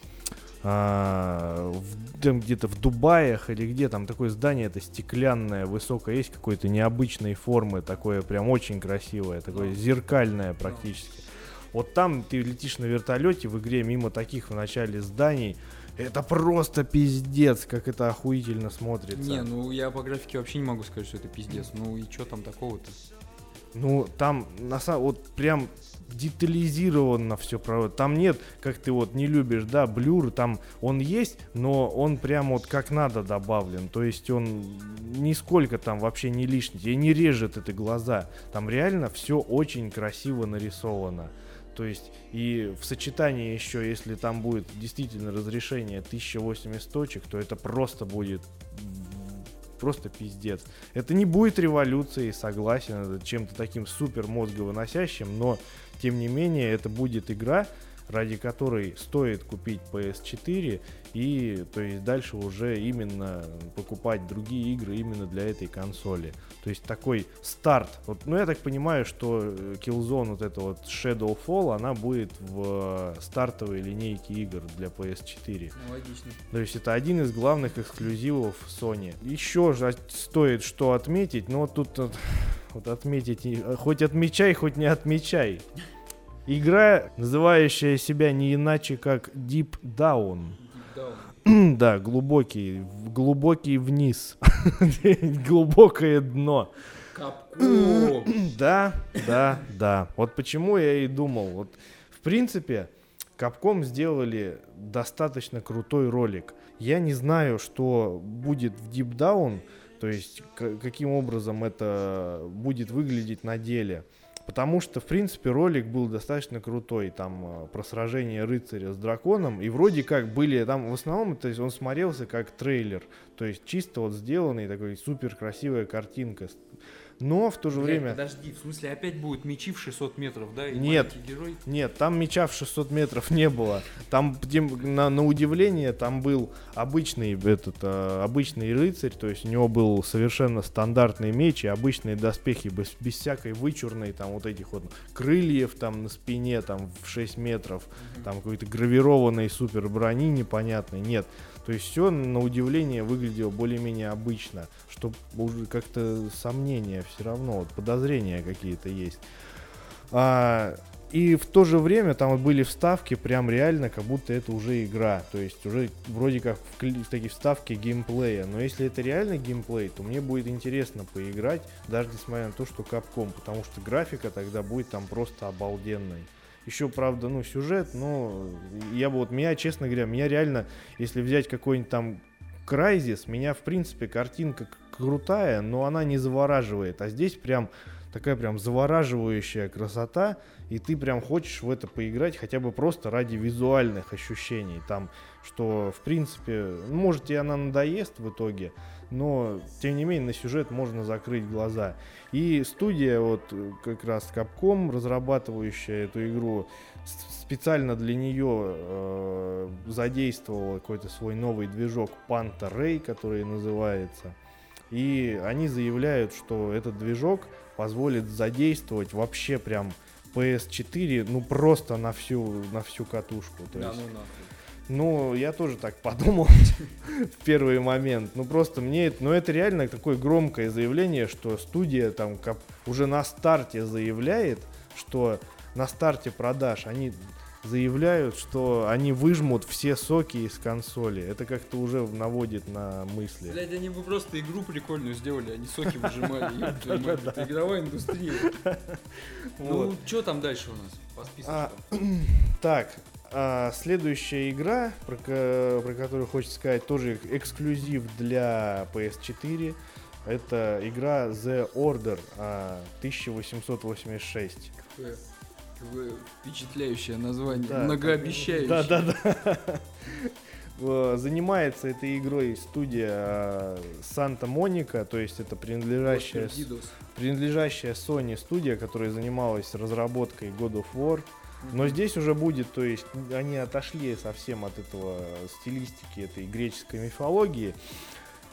а, в, там где-то в Дубаях или где там такое здание, это стеклянное, высокое, есть какой-то необычной формы, такое прям очень красивое, такое зеркальное практически. Вот там ты летишь на вертолете в игре мимо таких в начале зданий, это просто пиздец, как это охуительно смотрится. Не, ну я по графике вообще не могу сказать, что это пиздец. Ну и что там такого-то? Ну, там, на самом вот прям детализированно все про Там нет, как ты вот не любишь, да, блюр, там он есть, но он прям вот как надо добавлен. То есть он нисколько там вообще не лишний, тебе не режет это глаза. Там реально все очень красиво нарисовано. То есть и в сочетании еще, если там будет действительно разрешение 1080 точек, то это просто будет просто пиздец. Это не будет революцией, согласен, чем-то таким супер мозговыносящим, но тем не менее это будет игра, ради которой стоит купить PS4 и то есть дальше уже именно покупать другие игры именно для этой консоли. То есть такой старт. Вот, ну я так понимаю, что э, Killzone, вот эта вот Shadowfall, она будет в э, стартовой линейке игр для PS4. Ну, логично. То есть это один из главных эксклюзивов Sony. Еще же стоит что отметить, но тут вот, вот отметить, э, хоть отмечай, хоть не отмечай. Игра, называющая себя не иначе как Deep Down. [clears throat] да, глубокий, глубокий вниз. [laughs] Глубокое дно. [clears throat] да, да, да. Вот почему я и думал. Вот, в принципе, Капком сделали достаточно крутой ролик. Я не знаю, что будет в Deep Down, то есть каким образом это будет выглядеть на деле. Потому что, в принципе, ролик был достаточно крутой, там, э, про сражение рыцаря с драконом, и вроде как были, там, в основном, то есть он смотрелся как трейлер, то есть чисто вот сделанный такой супер красивая картинка но в то же Блядь, время... Подожди, в смысле опять будут мечи в 600 метров, да? И нет, герой? нет, там меча в 600 метров не было. Там, на, на удивление, там был обычный этот э, обычный рыцарь, то есть у него был совершенно стандартный меч и обычные доспехи без, без всякой вычурной там вот этих вот крыльев там на спине там в 6 метров, mm-hmm. там какой-то гравированной супер брони непонятной. Нет, то есть все на удивление выглядело более-менее обычно, что уже как-то сомнения все равно, вот подозрения какие-то есть. А, и в то же время там вот были вставки прям реально, как будто это уже игра. То есть уже вроде как в, такие вставки геймплея. Но если это реально геймплей, то мне будет интересно поиграть, даже несмотря на то, что капком. Потому что графика тогда будет там просто обалденной. Еще, правда, ну, сюжет, но я бы вот, меня, честно говоря, меня реально, если взять какой-нибудь там Крайзис, меня, в принципе, картинка крутая, но она не завораживает. А здесь прям такая прям завораживающая красота, и ты прям хочешь в это поиграть хотя бы просто ради визуальных ощущений. Там, что, в принципе, может, и она надоест в итоге, но, тем не менее, на сюжет можно закрыть глаза. И студия, вот как раз Capcom, разрабатывающая эту игру, специально для нее э, задействовала какой-то свой новый движок Panther Ray, который называется. И они заявляют, что этот движок позволит задействовать вообще прям PS4, ну просто на всю, на всю катушку. То да, есть, ну нахуй. Ну, я тоже так [laughs] подумал в первый момент. Ну, просто мне это, ну, это реально такое громкое заявление, что студия там как уже на старте заявляет, что на старте продаж они заявляют, что они выжмут все соки из консоли. Это как-то уже наводит на мысли. Блядь, они бы просто игру прикольную сделали, они соки [laughs] выжимали. [laughs] Это игровая индустрия. Ну, что там дальше у нас по списку? А, [clears throat] так, а следующая игра, про, про которую хочется сказать, тоже эксклюзив для PS4. Это игра The Order 1886. Какое, какое впечатляющее название, да, многообещающее. Да, да, да. [laughs] Занимается этой игрой студия Санта-Моника, то есть это принадлежащая, принадлежащая Sony студия, которая занималась разработкой God of War, Но здесь уже будет, то есть они отошли совсем от этого стилистики этой греческой мифологии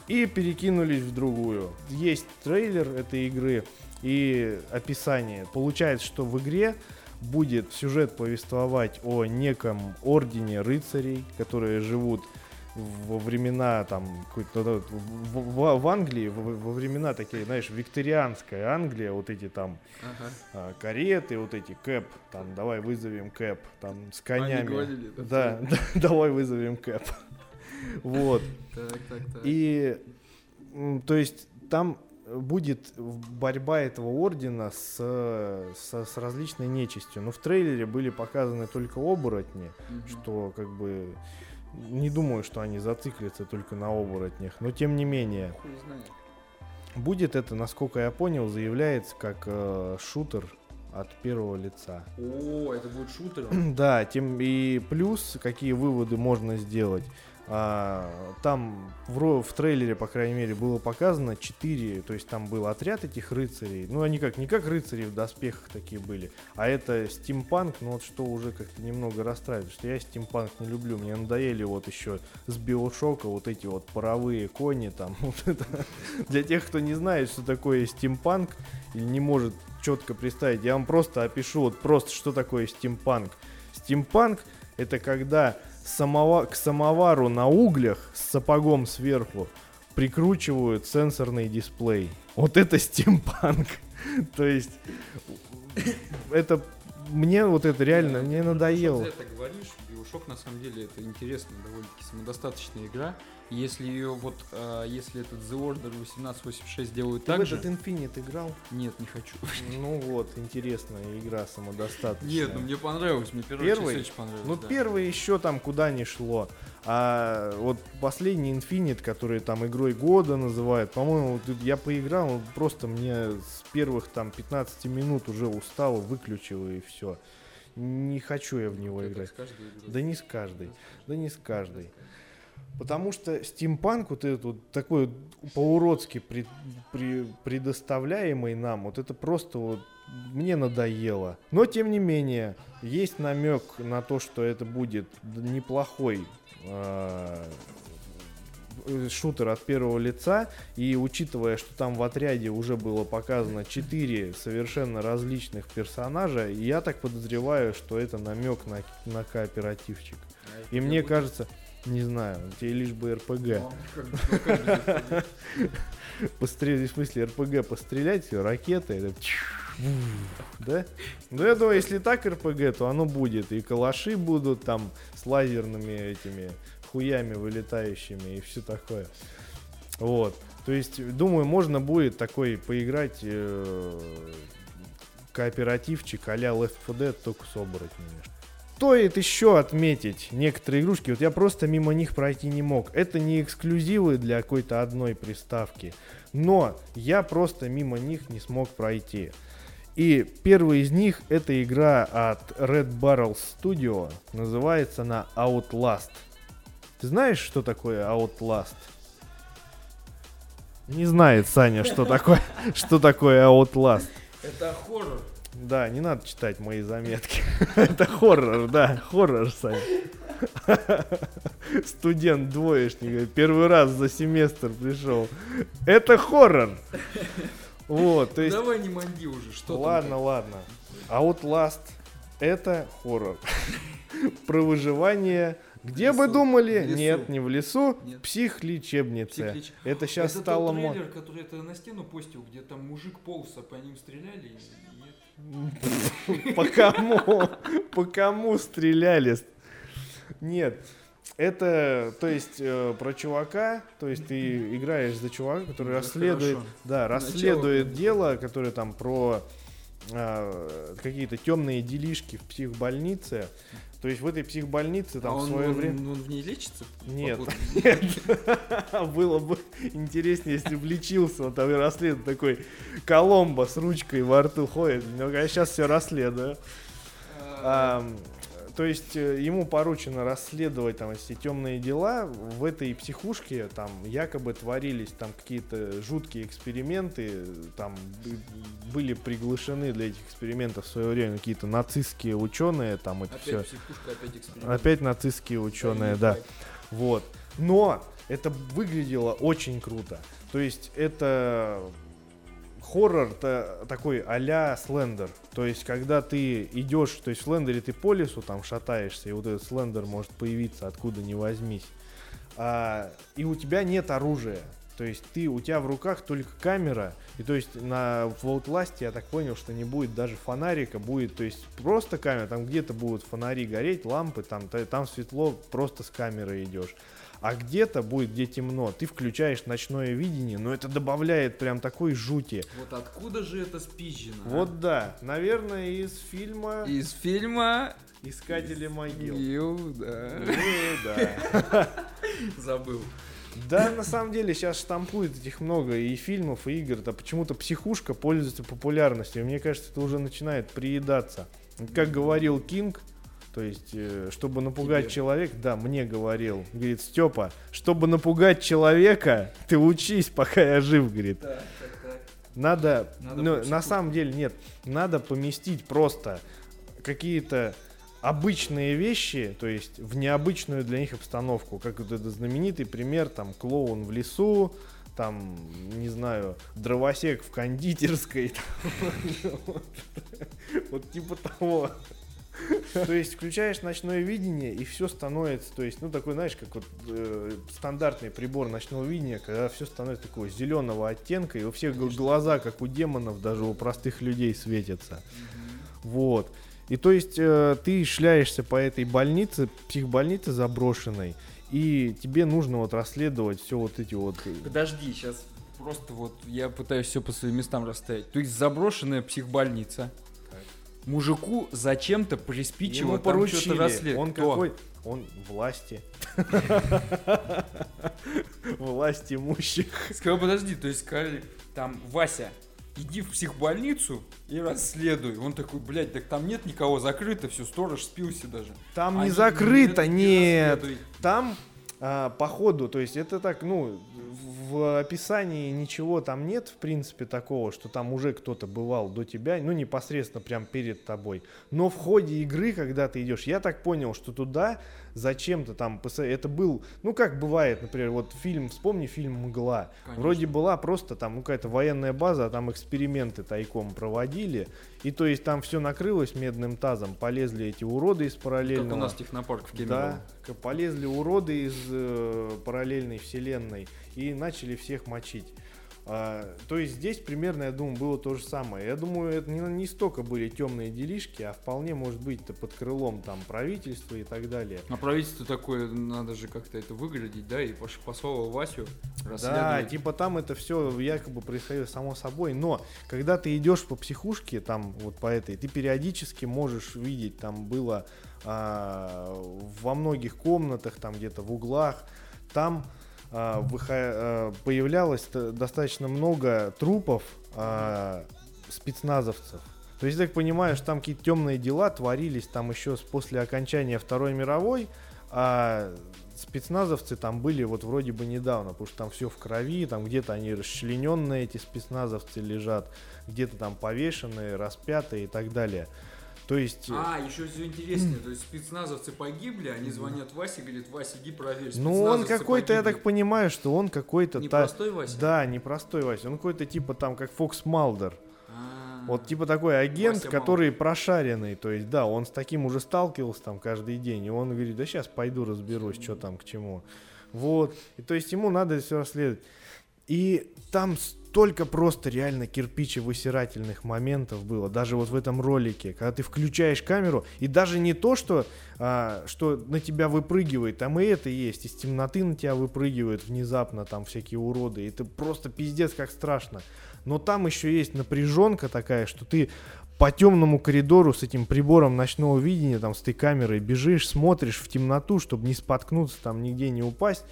и перекинулись в другую. Есть трейлер этой игры и описание. Получается, что в игре будет сюжет повествовать о неком ордене рыцарей, которые живут во времена там какой-то в, в, в Англии во, во времена такие знаешь викторианская Англия вот эти там Ага. а, кареты вот эти кэп там давай вызовем кэп там с конями говорили, да, да, [laughs] да, давай вызовем кэп [laughs] вот Так, так, так. и то есть там будет борьба этого ордена с, со- с различной нечистью. Но в трейлере были показаны только оборотни, Мгм. что как бы не думаю, что они зациклятся только на оборотнях. Но тем не менее, будет это, насколько я понял, заявляется как э, шутер от первого лица. О, это будет шутером. [clears throat] Да, тем и плюс, какие выводы можно сделать. А, там в, в трейлере, по крайней мере, было показано 4, то есть там был отряд этих рыцарей. Ну, они как не как рыцари в доспехах такие были, а это стимпанк, ну вот что уже как-то немного расстраивает, что я стимпанк не люблю. Мне надоели вот еще с биошока вот эти вот паровые кони там. [laughs] Вот это. Для тех, кто не знает, что такое стимпанк или не может четко представить, я вам просто опишу вот просто, что такое стимпанк. Стимпанк это когда самова- к самовару на углях с сапогом сверху прикручивают сенсорный дисплей. Вот это стимпанк. [laughs] То есть это мне вот это реально мне надоело. Ты на самом деле это интересная, довольно-таки самодостаточная игра. Если ее вот, а, если этот The Order 1886 делают Ты в так же, этот Infinite играл? нет, не хочу. Ну вот, интересная игра самодостаточная. Нет, ну мне понравилось, мне Первый? часть очень понравилась. Ну, да. первый еще там куда не шло. А вот последний Infinite, который там игрой года называют, по-моему, я поиграл, просто мне с первых там 15 минут уже устал, выключил и все. Не хочу я в него Это играть. Да не с каждой. Да не с каждой. Потому что стимпанк вот этот вот такой по-уродски при- при- предоставляемый нам, вот это просто вот мне надоело. Но тем не менее, есть намек на то, что это будет неплохой э, шутер от первого лица. И учитывая, что там в отряде уже было показано 4 совершенно различных персонажа, я так подозреваю, что это намек на, на кооперативчик. А И мне будет- кажется, не знаю, тебе лишь бы РПГ. Ну, бы, [laughs] Пострелять, в смысле РПГ пострелять, ракеты, это да? Ну, я думаю, если так РПГ, то оно будет. И калаши будут там с лазерными этими хуями вылетающими и все такое. Вот. То есть, думаю, можно будет такой поиграть э, кооперативчик а-ля Left 4 Dead, только с оборотнями. Стоит еще отметить некоторые игрушки, вот я просто мимо них пройти не мог. Это не эксклюзивы для какой-то одной приставки, но я просто мимо них не смог пройти. И первый из них это игра от Red Barrel Studio, называется она Outlast. Ты знаешь, что такое Outlast? Не знает Саня, что такое, что такое Outlast. Это хоррор. Да, не надо читать мои заметки. [laughs] Это хоррор, да, хоррор, Сань. [laughs] Студент двоечник, первый раз за семестр пришел. Это хоррор. Вот, то есть... Давай не манди уже, что Ладно, ладно. Outlast это хоррор. [laughs] Про выживание. Где В бы лесу. думали? В лесу. Нет, не в лесу, Нет. психлечебнице. Психлеч- Это сейчас это стало модно. трейлер, который ты на стену постил, где там мужик полз, а по ним стреляли? Нет. По кому? По кому стреляли? Нет. Это, то есть, э, про чувака, то есть ты играешь за чувака, который Это расследует, хорошо. да, Начало расследует прям. дело, которое там про а, какие-то темные делишки в психбольнице. То есть в этой психбольнице там а в он, свое он- время... он в ней лечится? Нет, нет. [laughs] Было бы интереснее, если бы лечился, он там и расследует такой Коломбо с ручкой во рту ходит. Ну, я сейчас все расследую. То есть э, ему поручено расследовать там эти темные дела. В этой психушке там якобы творились там какие-то жуткие эксперименты. Там были приглашены для этих экспериментов в свое время какие-то нацистские ученые. Там это все. Опять психушка, опять эксперимент. Опять нацистские ученые, да. Вот. Но это выглядело очень круто. То есть это хоррор-то такой а-ля Слендер. То есть, когда ты идешь, то есть в Слендере ты по лесу там шатаешься, и вот этот Слендер может появиться откуда ни возьмись. А, и у тебя нет оружия. То есть ты, у тебя в руках только камера, и то есть на в Outlast я так понял, что не будет даже фонарика, будет, то есть просто камера, там где-то будут фонари гореть, лампы, там, та- там светло, просто с камерой идешь. А где-то будет, где темно, ты включаешь ночное видение, но это добавляет прям такой жути. Вот откуда же это спизжено? а? Вот да, наверное, из фильма Из фильма «Искатели могил». Ю, да. Ну да. [laughs] Забыл. Да, на самом деле сейчас штампует этих много и фильмов, и игр. Да почему-то психушка пользуется популярностью. И мне кажется, это уже начинает приедаться. Как говорил Кинг, то есть, э, чтобы напугать Тебе. человека, да, мне говорил, говорит, Степа, чтобы напугать человека, ты учись, пока я жив, говорит. Так, так, так. Надо, Надо ну, на самом деле нет, надо поместить просто какие-то обычные вещи, то есть в необычную для них обстановку, как вот этот знаменитый пример, там, клоун в лесу, там, не знаю, дровосек в кондитерской, [laughs] [laughs] вот типа того. То есть включаешь ночное видение и все становится, то есть, ну такой, знаешь, как вот э, стандартный прибор ночного видения, когда все становится такого зеленого оттенка, и у всех г- глаза, как у демонов, даже у простых людей светятся. Вот. И то есть э, ты шляешься по этой больнице, психбольнице заброшенной, и тебе нужно вот расследовать все вот эти вот... э, Подожди, сейчас просто вот я пытаюсь все по своим местам расставить. То есть заброшенная психбольница. Мужику зачем-то приспичило Ему там поручили, что-то расследовать. он Кто? какой? Он власти. Власть имущих. Сказал, подожди, то есть сказали, там, Вася, иди в психбольницу и расследуй. Он такой, блядь, так там нет никого, закрыто, все, сторож спился даже. Там не закрыто, «Нет, иди нет. расследуй». Там а, по ходу, то есть это так, ну, в описании ничего там нет, в принципе, такого, что там уже кто-то бывал до тебя, ну, непосредственно прям перед тобой. Но в ходе игры, когда ты идешь, я так понял, что туда зачем-то там, это был, ну, как бывает, например, вот фильм, вспомни фильм «Мгла». Конечно. Вроде была просто там ну, какая-то военная база, а там эксперименты тайком проводили, и то есть там все накрылось медным тазом, полезли эти уроды из Как параллельного. у нас технопарк в Кемерово. Да, полезли уроды из э, параллельной вселенной и начали всех мочить. А, то есть здесь примерно, я думаю, было то же самое. Я думаю, это не, не столько были темные делишки, а вполне может быть это под крылом там правительства и так далее. А правительство такое, надо же как-то это выглядеть, да, и послало Васю Да, расследовать. типа там это все якобы происходило само собой, но когда ты идешь по психушке, там вот по этой, ты периодически можешь видеть, там было а, во многих комнатах, там где-то в углах, там появлялось т- достаточно много трупов а, спецназовцев. То есть, я так понимаю, что там какие-то темные дела творились там еще после окончания Второй мировой, а спецназовцы там были вот вроде бы недавно, потому что там все в крови, там где-то они расчлененные, эти спецназовцы лежат, где-то там повешенные, распятые и так далее. То есть... А, еще все интереснее, то есть спецназовцы погибли, они звонят Васе, говорят, Вася, иди проверь. Ну, он какой-то, я погибли». так понимаю, что он какой-то... та- Непростой Вася? Да, непростой Вася. Он какой-то типа там, как Фокс Малдер. А, Вот типа такой агент, Вася который прошаренный. То есть, да, он с таким уже сталкивался там каждый день. И он говорит, да сейчас пойду разберусь, что там к чему. Вот. И то есть ему надо все расследовать. И там столько просто реально кирпичевысирательных моментов было, даже вот в этом ролике, когда ты включаешь камеру, и даже не то, что, а, что на тебя выпрыгивает, там и это есть, из темноты на тебя выпрыгивают внезапно там всякие уроды, и это просто пиздец как страшно. Но там еще есть напряженка такая, что ты по темному коридору с этим прибором ночного видения, там с этой камерой бежишь, смотришь в темноту, чтобы не споткнуться, там нигде не упасть.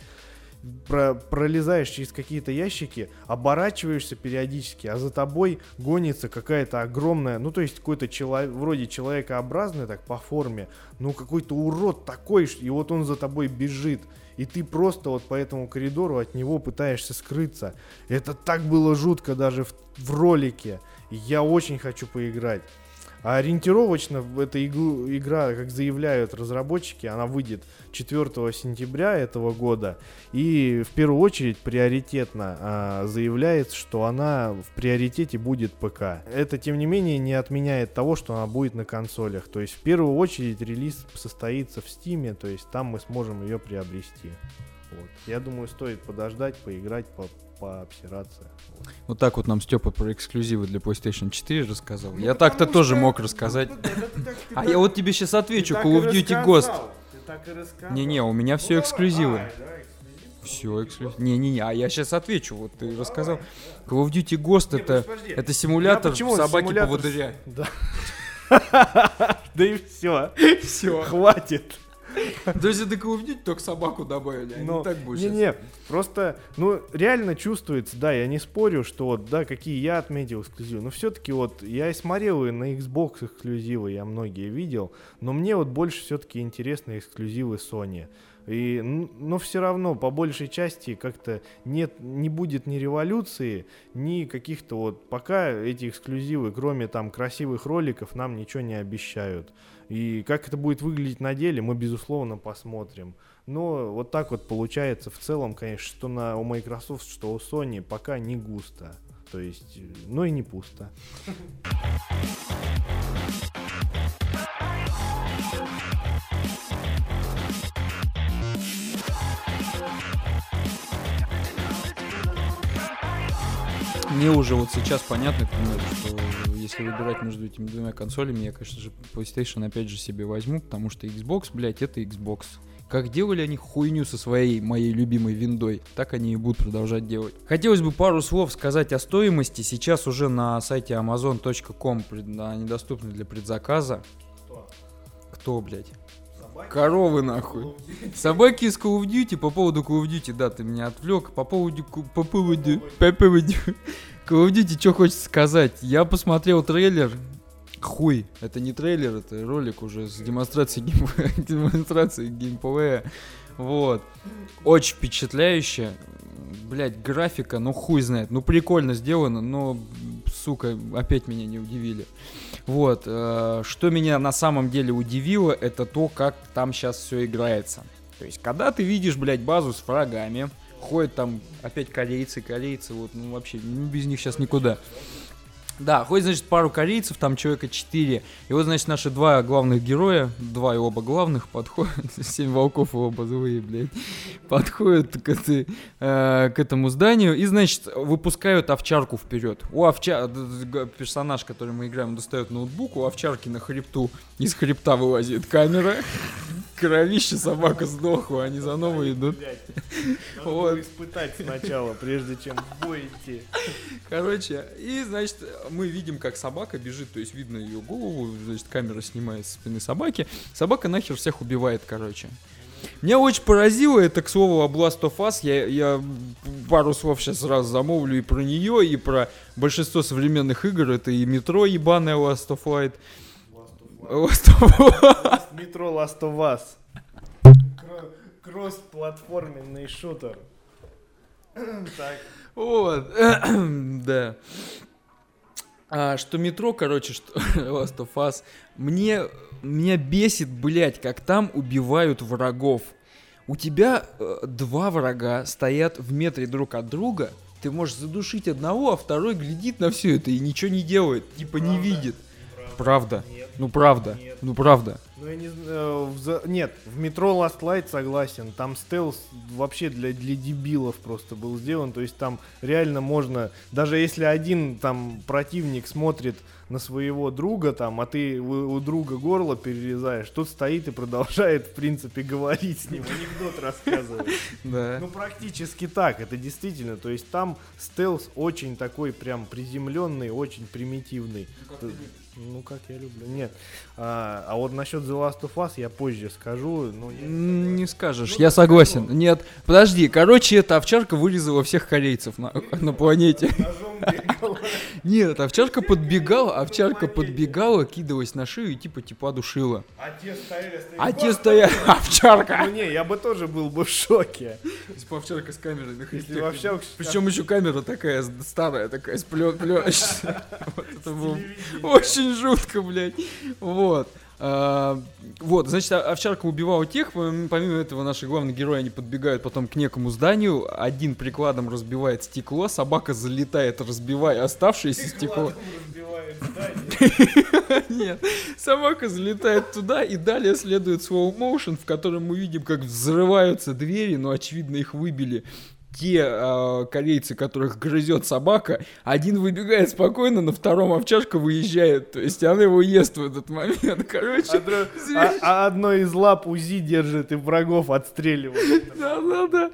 Про- пролезаешь через какие-то ящики, оборачиваешься периодически, а за тобой гонится какая-то огромная, ну то есть какой-то человек, вроде человекообразный так по форме, ну какой-то урод такой, и вот он за тобой бежит. И ты просто вот по этому коридору от него пытаешься скрыться. Это так было жутко даже в, в ролике. Я очень хочу поиграть. А ориентировочно эта игру, игра, как заявляют разработчики, она выйдет 4 сентября этого года. И в первую очередь приоритетно а, заявляется, что она в приоритете будет ПК. Это, тем не менее, не отменяет того, что она будет на консолях. То есть в первую очередь релиз состоится в Стиме, то есть там мы сможем ее приобрести. Вот. Я думаю, стоит подождать, поиграть, по пообсираться. Вот. Вот так вот нам Степа про эксклюзивы для PlayStation 4 рассказал. я так-то тоже мог рассказать. А я вот тебе сейчас отвечу, Call of Duty Ghost. Не-не, у меня все эксклюзивы. Все эксклюзив. Не-не-не, а я сейчас отвечу. Вот ты рассказал. Call of Duty Ghost это, это симулятор почему собаки симулятор с- поводыря. [laughs] Да. Да и все. Все. Хватит. Of Duty только собаку добавили, а не так будет Ну, Не-не, просто, ну, реально чувствуется, да, я не спорю, что вот, да, какие я отметил эксклюзивы, но все-таки вот, я и смотрел и на Xbox эксклюзивы, я многие видел, но мне вот больше все-таки интересны эксклюзивы Sony. И, но все равно, по большей части, как-то нет, не будет ни революции, ни каких-то вот, пока эти эксклюзивы, кроме там красивых роликов, нам ничего не обещают. И как это будет выглядеть на деле, мы, безусловно, посмотрим. Но вот так вот получается в целом, конечно, что на, у Microsoft, что у Sony пока не густо. То есть, но и не пусто. [laughs] Мне уже вот сейчас понятно, что если выбирать между этими двумя консолями, я, конечно же, PlayStation опять же себе возьму, потому что Xbox, блядь, это Xbox. Как делали они хуйню со своей, моей любимой виндой, так они и будут продолжать делать. Хотелось бы пару слов сказать о стоимости. Сейчас уже на сайте amazon.com они доступны для предзаказа. Кто, блядь? Коровы нахуй. Собаки из Call of Duty, по поводу Call of Duty, да, ты меня отвлек. По поводу, по поводу, по поводу Call of Duty, что хочется сказать. Я посмотрел трейлер, хуй, это не трейлер, это ролик уже с демонстрацией, гейм... [laughs] демонстрацией геймплея. Вот. Очень впечатляюще. Блять, графика, ну хуй знает. Ну прикольно сделано, но, сука, опять меня не удивили. Вот. э, что меня на самом деле удивило, это то, как там сейчас все играется. То есть, когда ты видишь, блядь, базу с врагами, ходят там опять корейцы, корейцы, вот, ну вообще, ну, без них сейчас никуда. Да, ходит, значит, пару корейцев, там человека 4. И вот, значит, наши два главных героя, два и оба главных, подходят, [laughs] семь волков и оба злые, блядь, подходят к, этой, э, к этому зданию и, значит, выпускают овчарку вперед. У овча... персонаж, который мы играем, достает ноутбук, у овчарки на хребту, из хребта вылазит камера, кровище собака сдохла, они за новой идут. Надо [laughs] Вот. испытать сначала, прежде чем в бой идти. Короче, и, значит, мы видим, как собака бежит, то есть видно ее голову, значит, камера снимает со спины собаки. Собака нахер всех убивает, короче. Меня очень поразило это, к слову, о Blast of Us. Я, я пару слов сейчас сразу замолвлю и про нее, и про большинство современных игр. Это и метро ебаное Last of Light. Last of Us. Метро Last of Us. Кросс-платформенный шутер. [clears throat] Так. Вот, [clears throat] да. А, что метро, короче, что [laughs] Last of Us, мне, меня бесит, блядь, как там убивают врагов. У тебя э, два врага стоят в метре друг от друга, ты можешь задушить одного, а второй глядит на все это и ничего не делает, типа не Правда? видит. Правда. Нет. Ну правда. Нет. Ну правда. Ну, я не знаю, в за- нет, в метро Last Light согласен, там стелс вообще для, для дебилов просто был сделан, то есть там реально можно, даже если один там противник смотрит на своего друга там, а ты у, у друга горло перерезаешь, тот стоит и продолжает, в принципе, говорить с ним, анекдот рассказывает. [laughs] Да. Ну, практически так, это действительно, то есть там стелс очень такой прям приземленный, очень примитивный. Ну, как я люблю. Нет. А, а вот насчет The Last of Us я позже скажу. Но я... Не скажешь, я согласен. Нет, подожди, короче, эта овчарка вырезала всех корейцев на, [laughs] на планете. [laughs] Нет, овчарка подбегала, овчарка подбегала, кидалась на шею и типа типа душила. А те стояли, стояли. А те стоят, [laughs] овчарка! Ну не, я бы тоже был бы в шоке. Типа овчарка с камерой на Если бы овчарка- Причем еще камера такая старая, такая с Вот это было очень жутко, блядь. Вот. А, Вот, значит, о- овчарка убивала тех, пом- помимо этого наши главные герои, они подбегают потом к некому зданию, один прикладом разбивает стекло, собака залетает, разбивая оставшееся стекло. [laughs] Нет, собака залетает туда, и далее следует slow motion, в котором мы видим, как взрываются двери, но очевидно их выбили те а, корейцы, которых грызет собака, один выбегает спокойно, на втором овчарка выезжает, то есть она его ест в этот момент, [laughs] короче. дро- а- а одно из лап УЗИ держит и врагов отстреливает. Да-да-да.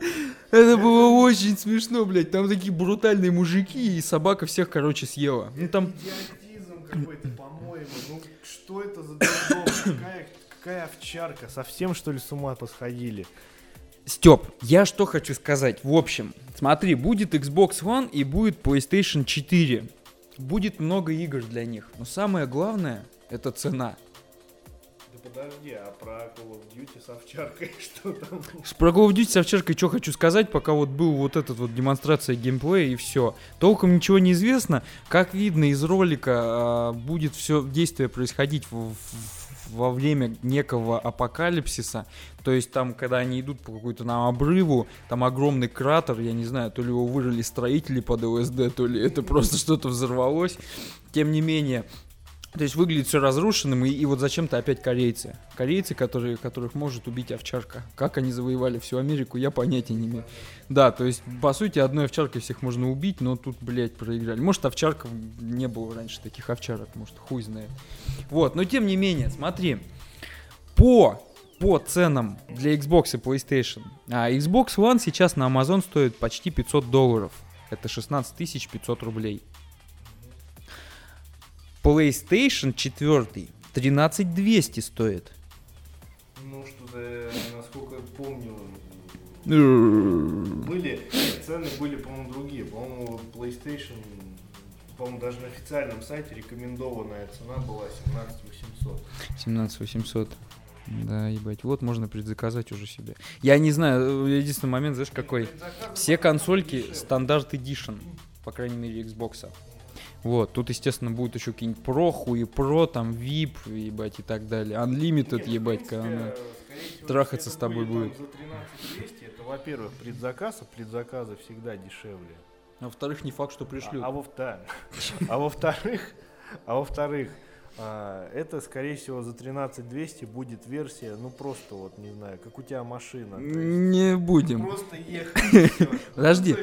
Это было очень смешно, блядь. Там такие брутальные мужики, и собака всех, короче, съела. Ну там Идиотизм какой-то, по-моему. Ну, что это за? Какая, какая овчарка? Совсем, что ли, с ума посходили? Степ, я что хочу сказать. В общем, смотри, будет Xbox One и будет PlayStation 4. Будет много игр для них. Но самое главное, это цена. Да подожди, а про Call of Duty с овчаркой [laughs] что там? Про Call of Duty с овчаркой что хочу сказать, пока вот был вот этот вот демонстрация геймплея и все. Толком ничего не известно. Как видно из ролика, а, будет все действие происходить в- в- во время некого апокалипсиса. То есть там, когда они идут по какой-то нам обрыву, там огромный кратер, я не знаю, то ли его вырыли строители под ЛСД, то ли это просто что-то взорвалось. Тем не менее, то есть выглядит все разрушенным, и, и вот зачем-то опять корейцы. Корейцы, которые, которых может убить овчарка. Как они завоевали всю Америку, я понятия не имею. Да, то есть, по сути, одной овчаркой всех можно убить, но тут, блядь, проиграли. Может, овчарка не было раньше таких овчарок, может, хуй знает. Вот, но тем не менее, смотри. По по ценам для Xbox и PlayStation. А Xbox One сейчас на Amazon стоит почти 500 долларов. Это 16 500 рублей. PlayStation 4 13 200 стоит. Ну, что-то, насколько я помню, были, цены были, по-моему, другие. По-моему, PlayStation, по-моему, даже на официальном сайте рекомендованная цена была 17 800. 17 800. Да, ебать. Вот можно предзаказать уже себе. Я не знаю, э, единственный момент, знаешь, какой? Все консольки стандарт Edition, по крайней мере, Xbox. Вот, тут, естественно, будет еще какие-нибудь Pro, хуи Pro, там VIP, ебать, и так далее. Unlimited, ебать, когда она- трахаться с тобой будет. За 13 200, это, во-первых, предзаказ, а предзаказы всегда дешевле. А во-вторых, не факт, что пришлют. А, а [laughs] а во-вторых, а во-вторых, а, это, скорее всего, за 13 200 будет версия, ну просто вот, не знаю, как у тебя машина. Не будем. Просто ехать. [laughs] Подожди.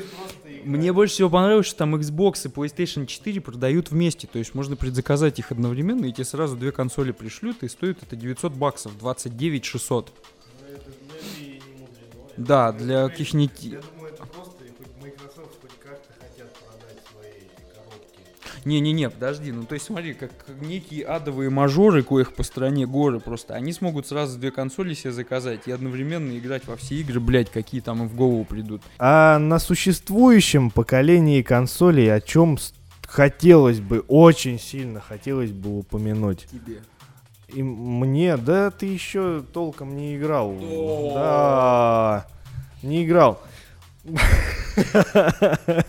Ну. Мне больше всего понравилось, что там Xbox и PlayStation 4 продают вместе. То есть можно предзаказать их одновременно, и тебе сразу две консоли пришлют, и стоит это 900 баксов, 29 600. Ну, Да, для каких-нибудь... Не-не-не, подожди, ну то есть смотри, как некие адовые мажоры, коих по стране горы просто, они смогут сразу две консоли себе заказать и одновременно играть во все игры, блядь, какие там им в голову придут. А на существующем поколении консолей о чем хотелось бы, очень сильно хотелось бы упомянуть. Тебе. И мне, да ты еще толком не играл. Да. Да, не играл. [laughs]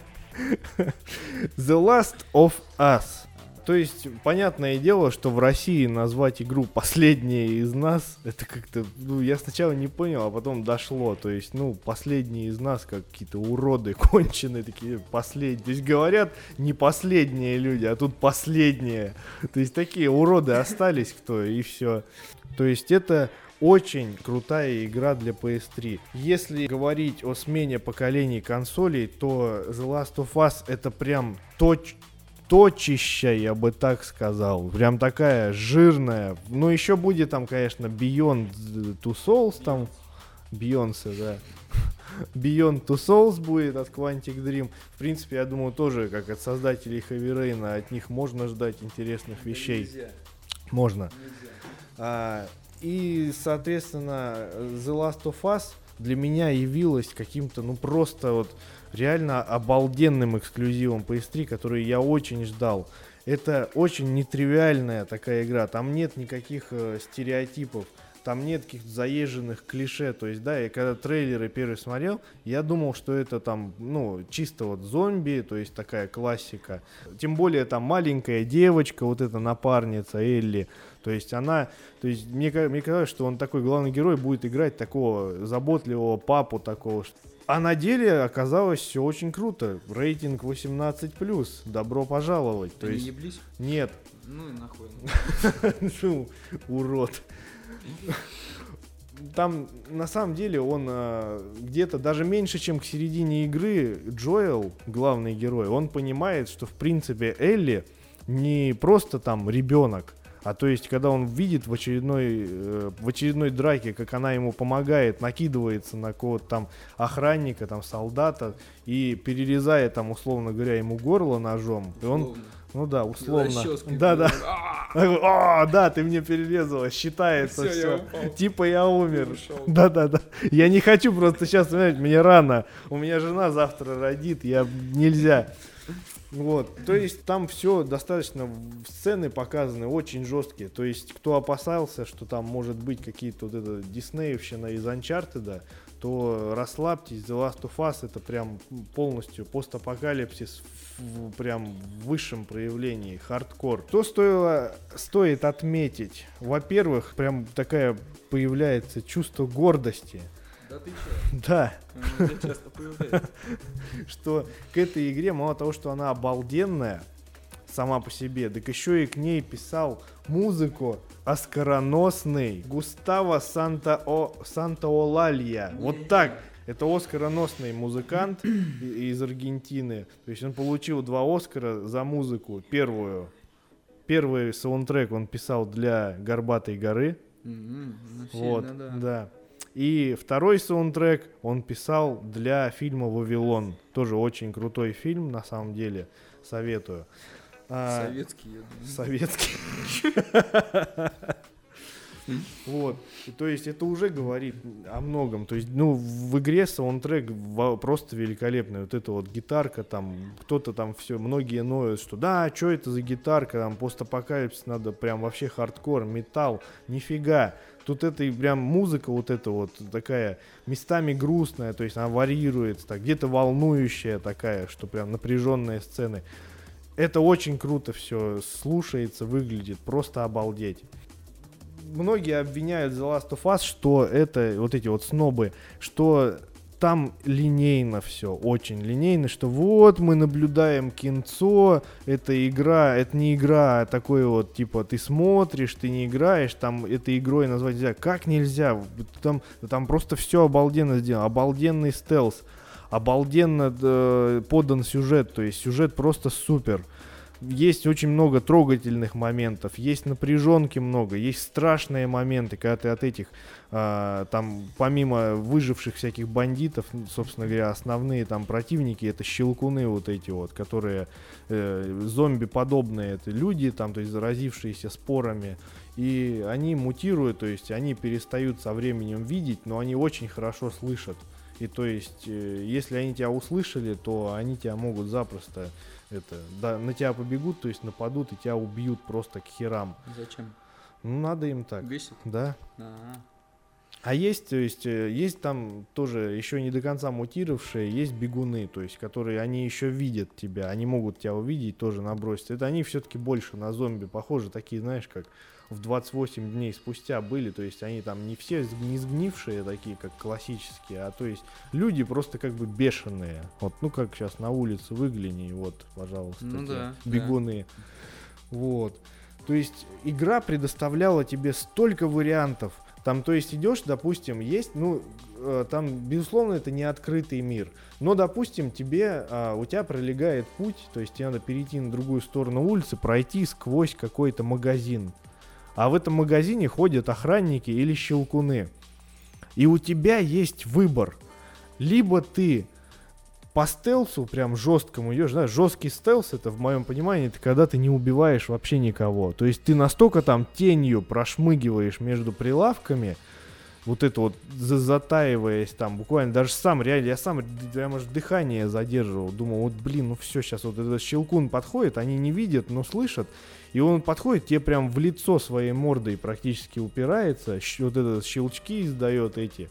The Last of Us. То есть, понятное дело, что в России назвать игру «Последняя из нас» это как-то, ну, я сначала не понял, а потом дошло. То есть, ну, «Последние из нас» как какие-то уроды [laughs] конченые такие, последние. То есть, говорят, не последние люди, а тут последние. То есть, такие уроды остались кто, и все. То есть, это очень крутая игра для PS3. Если говорить о смене поколений консолей, то The Last of Us это прям точ точища, я бы так сказал. Прям такая жирная. Ну, еще будет там, конечно, Beyond Two Souls, там, Бейонсе, да. [laughs] Beyond Two Souls будет от Quantic Dream. В принципе, я думаю, тоже, как от создателей Heavy Rain, от них можно ждать интересных вещей. Нельзя, Можно. нельзя. А, и, соответственно, The Last of Us для меня явилась каким-то, ну просто вот реально обалденным эксклюзивом PS3, который я очень ждал. Это очень нетривиальная такая игра, там нет никаких э, стереотипов, там нет каких-то заезженных клише, то есть, да, я когда трейлеры первый смотрел, я думал, что это там, ну, чисто вот зомби, то есть такая классика. Тем более там маленькая девочка, вот эта напарница Элли, то есть она, то есть мне, мне казалось, что он такой главный герой будет играть такого заботливого папу такого. А на деле оказалось все очень круто. Рейтинг 18+, добро пожаловать. Ты То не есть еблись? нет, Ну и нахуй. [laughs] ну, урод. Там на самом деле он э, где-то даже меньше, чем к середине игры Джоэл, главный герой, он понимает, что в принципе Элли не просто там ребенок, а то есть, когда он видит в очередной, э, в очередной драке, как она ему помогает, накидывается на какого-то там охранника, там солдата и перерезает там, условно говоря, ему горло ножом, и он, Условно. ну да, условно, да, да, прям. А, о, да, ты мне перерезала, считается Всё, я все. упал. Типа я умер. Да, да, да. Я не хочу просто сейчас, понимаете, мне рано. У меня жена завтра родит, я нельзя. Вот, то есть там все достаточно, сцены показаны очень жесткие. То есть кто опасался, что там может быть какие-то вот это диснеевщина из Uncharted, то расслабьтесь, The Last of Us это прям полностью постапокалипсис в, прям высшем проявлении, хардкор. Что стоило, стоит отметить? Во-первых, прям такая появляется чувство гордости. Да ты чё? Да, часто появляется. [laughs] что к этой игре мало того, что она обалденная сама по себе, так еще и к ней писал музыку оскароносный Густаво Санта О Санта-Олалья. Вот так. Это оскароносный музыкант из Аргентины. То есть он получил два Оскара за музыку. Первую. Первый саундтрек он писал для «Горбатой горы». Мгм, ну, Вот, сильно, да. да. И второй саундтрек он писал для фильма «Вавилон». Тоже очень крутой фильм, на самом деле. Советую. А, Советский, я думаю. Советский. Вот. То есть это уже говорит о многом. То есть, ну, в игре саундтрек просто великолепный. Вот эта вот гитарка там, кто-то там все, многие ноют, что да, что это за гитарка, там постапокалипсис надо прям вообще хардкор, металл. Нифига. Тут это и прям музыка вот эта вот такая местами грустная, то есть она варьируется, так, где-то волнующая такая, что прям напряженные сцены. Это очень круто все слушается, выглядит, просто обалдеть. Многие обвиняют The Last of Us, что это вот эти вот снобы, что там линейно все, очень линейно, что вот мы наблюдаем кинцо, это игра, это не игра, а такой вот, типа, ты смотришь, ты не играешь, там это игрой назвать нельзя. Как нельзя? Там, там просто все обалденно сделано, обалденный стелс, обалденно э, подан сюжет, то есть сюжет просто супер. Есть очень много трогательных моментов, есть напряженки много, есть страшные моменты, когда ты от этих, а, там, помимо выживших всяких бандитов, ну, собственно говоря, основные там противники, это щелкуны вот эти вот, которые э, зомби-подобные, это люди, там, то есть заразившиеся спорами, и они мутируют, то есть они перестают со временем видеть, но они очень хорошо слышат. И то есть, э, если они тебя услышали, то они тебя могут запросто это, да, на тебя побегут, то есть нападут и тебя убьют просто к херам. Зачем? Ну, надо им так, Бесит? да. А, А есть, то есть, э, есть там тоже еще не до конца мутировавшие, есть бегуны, то есть, которые, они еще видят тебя, они могут тебя увидеть, тоже набросить. Это они все-таки больше на зомби похожи, такие, знаешь, как в 28 дней спустя были, то есть, они там не все не сгнившие такие, как классические, а то есть, люди просто как бы бешеные. Вот, ну, как сейчас на улице выгляни, вот, пожалуйста, Ну да, да. бегуны. Вот. То есть игра предоставляла тебе столько вариантов. Там, то есть идешь, допустим, есть, ну, э, там, безусловно, это не открытый мир. Но, допустим, тебе, а, у тебя пролегает путь, то есть тебе надо перейти на другую сторону улицы, пройти сквозь какой-то магазин. А в этом магазине ходят охранники или щелкуны. И у тебя есть выбор. Либо ты по стелсу прям жесткому идешь, да, жесткий стелс это в моем понимании, это когда ты не убиваешь вообще никого. То есть ты настолько там тенью прошмыгиваешь между прилавками, вот это вот затаиваясь там, буквально даже сам, реально, я сам прямо дыхание задерживал, думал, вот блин, ну все, сейчас вот этот щелкун подходит, они не видят, но слышат, и он подходит, тебе прям в лицо своей мордой практически упирается, вот этот щелчки издает эти,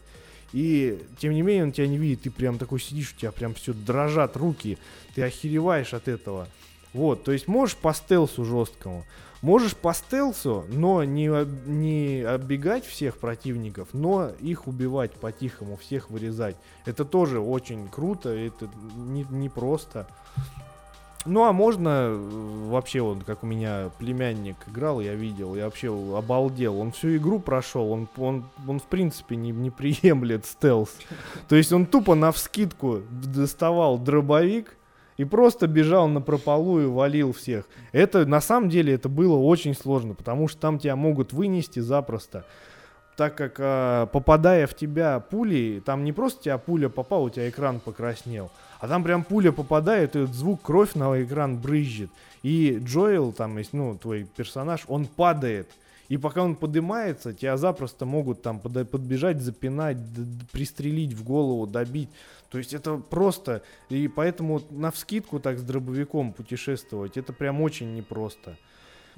и тем не менее он тебя не видит, ты прям такой сидишь, у тебя прям все дрожат руки, ты охереваешь от этого. Вот, то есть можешь по стелсу жесткому, Можешь по стелсу, но не, не оббегать всех противников, но их убивать по-тихому, всех вырезать. Это тоже очень круто, это не, не просто. Ну а можно э, вообще вот как у меня племянник играл, я видел, я вообще обалдел. Он всю игру прошел, он, он, он в принципе не, не приемлет стелс. То есть он тупо на вскидку доставал дробовик, и просто бежал на прополу и валил всех. Это на самом деле это было очень сложно, потому что там тебя могут вынести запросто. Так как а, попадая в тебя пулей, там не просто тебя пуля попала, у тебя экран покраснел, а там прям пуля попадает, и звук кровь на экран брызжет. И Джоэл, там, ну, твой персонаж, он падает. И пока он поднимается, тебя запросто могут там подбежать, запинать, пристрелить в голову, добить. То есть это просто, и поэтому на вскидку так с дробовиком путешествовать, это прям очень непросто.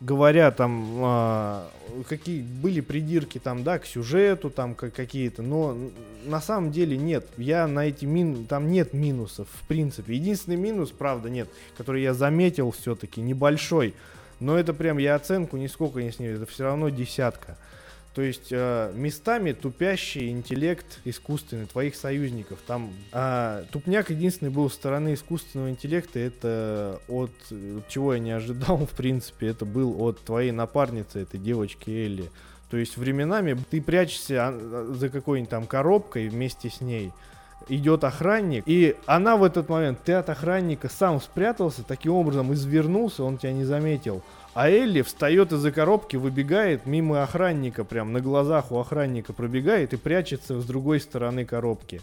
Говоря там, а, какие были придирки там, да, к сюжету там какие-то, но на самом деле нет. Я на эти мин, там нет минусов в принципе. Единственный минус, правда, нет, который я заметил все-таки небольшой, но это прям я оценку нисколько не снимаю, это все равно десятка. То есть э, местами тупящий интеллект искусственный твоих союзников. Там э, тупняк единственный был со стороны искусственного интеллекта. Это от чего я не ожидал, [laughs] в принципе, это был от твоей напарницы, этой девочки Элли. То есть временами ты прячешься а, за какой-нибудь там коробкой вместе с ней идет охранник, и она в этот момент, ты от охранника сам спрятался, таким образом извернулся, он тебя не заметил. А Элли встает из-за коробки, выбегает мимо охранника, прям на глазах у охранника пробегает и прячется с другой стороны коробки.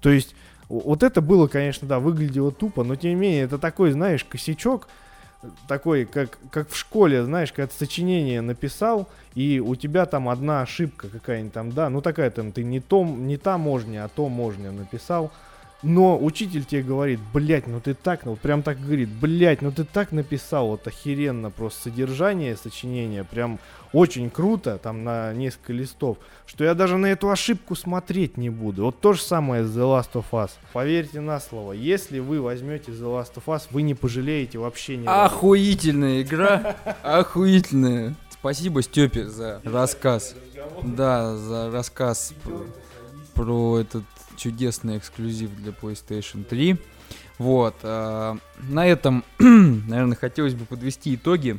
То есть вот это было, конечно, да, выглядело тупо, но тем не менее, это такой, знаешь, косячок, такой, как, как в школе, знаешь, когда ты сочинение написал, и у тебя там одна ошибка какая-нибудь там, да, ну такая там, ты не, том, не та можня, а то можня написал, но учитель тебе говорит, блядь, ну ты так, ну прям так говорит, блядь, ну ты так написал, вот охеренно просто содержание сочинения, прям очень круто, там на несколько листов, что я даже на эту ошибку смотреть не буду. Вот то же самое с The Last of Us. Поверьте на слово, если вы возьмете The Last of Us, вы не пожалеете вообще ни Охуительная игра, охуительная. Спасибо Степе за рассказ. Да, за рассказ про, про этот чудесный эксклюзив для PlayStation 3. Вот. Э, на этом, [clears throat] наверное, хотелось бы подвести итоги.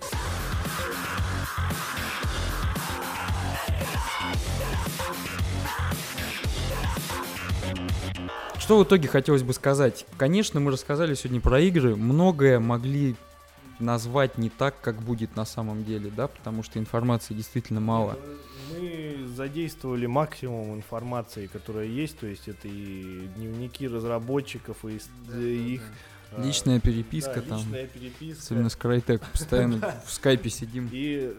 Что в итоге хотелось бы сказать? Конечно, мы рассказали сегодня про игры. Многое могли назвать не так, как будет на самом деле, да, потому что информации действительно мало. Мы задействовали максимум информации, которая есть, то есть это и дневники разработчиков, и их а, Личная переписка да, там. Личная переписка. Особенно с Крайтек. Постоянно [laughs] в скайпе сидим. И,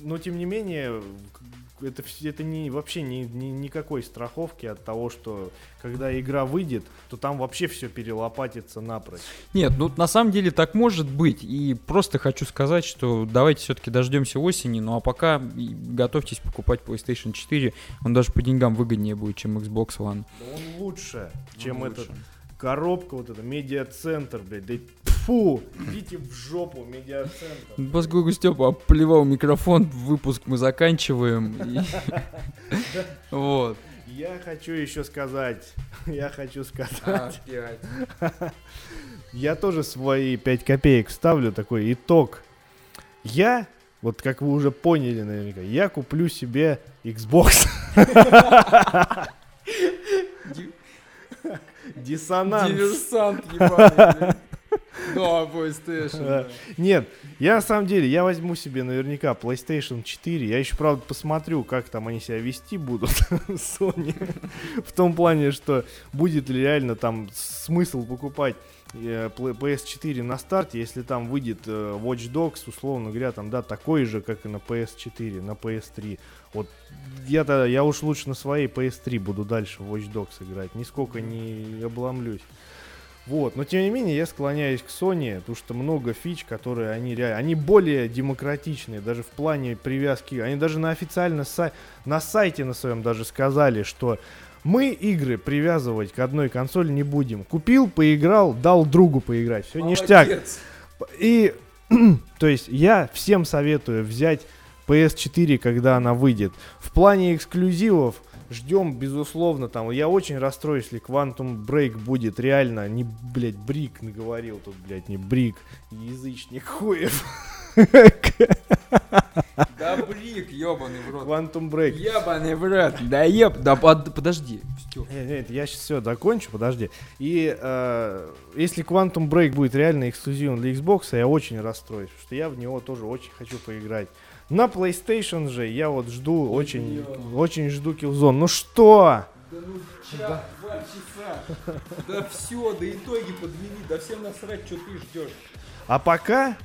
но тем не менее, это, это не, вообще не, не, никакой страховки от того, что когда игра выйдет, то там вообще все перелопатится напрочь. Нет, ну на самом деле так может быть. И просто хочу сказать, что давайте все-таки дождемся осени. Ну а пока готовьтесь покупать PlayStation 4. Он даже по деньгам выгоднее будет, чем Xbox One. Да он лучше, чем он этот коробка вот эта, медиацентр, блядь, да фу, идите в жопу, медиацентр. Поскольку Степа плевал микрофон, выпуск мы заканчиваем. [laughs] Вот. Я хочу еще сказать, [laughs] я хочу сказать. [laughs] Я тоже свои 5 копеек ставлю, такой итог. Я, вот как вы уже поняли наверняка, я куплю себе Xbox. Диссонанс. Диверсант ебаный, Да, PlayStation. Да. Нет, я на самом деле, я возьму себе наверняка PlayStation 4. Я еще, правда, посмотрю, как там они себя вести будут, [laughs] Sony. В том плане, что будет ли реально там смысл покупать PS4 на старте, если там выйдет э, Watch Dogs, условно говоря, там, да, такой же, как и на PS4, на PS3. Вот я-то, я уж лучше на своей PS3 буду дальше в Watch Dogs играть, нисколько не обломлюсь. Вот, но тем не менее я склоняюсь к Sony, потому что много фич, которые они реально, они более демократичные, даже в плане привязки. Они даже на официально сай- на сайте на своем даже сказали, что мы игры привязывать к одной консоли не будем. Купил, поиграл, дал другу поиграть. Все ништяк. Молодец. И, [clears throat] то есть, я всем советую взять PS4, когда она выйдет. В плане эксклюзивов ждем, безусловно, там. Я очень расстроюсь, если Quantum Break будет реально, не, блядь, Брик наговорил тут, блядь, не Брик, язычник хуев. [laughs] Да брик, ебаный в рот. Quantum Break. Ебаный в рот. Да еб. Да под- подожди. Нет, нет, я сейчас все закончу, подожди. И э, если Quantum Break будет реально эксклюзивом для Xbox, я очень расстроюсь, потому что я в него тоже очень хочу поиграть. На PlayStation же я вот жду, очень, очень жду Killzone. Ну что? Да ну час, два часа. Да все, да итоги подвели. Да всем насрать, что ты ждешь. А пока,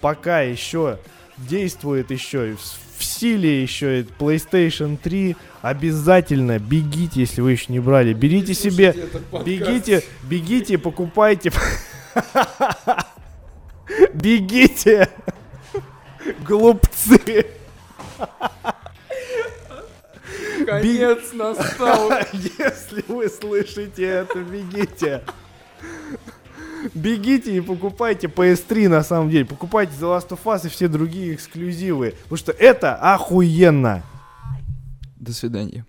пока еще действует еще в, в силе еще и PlayStation 3, обязательно бегите, если вы еще не брали, берите себе, бегите, бегите, покупайте, [laughs] бегите, глупцы. Конец настал. [laughs] Если вы слышите это, бегите. Бегите и покупайте PS3 на самом деле. Покупайте The Last of Us и все другие эксклюзивы. Потому что это охуенно. До свидания.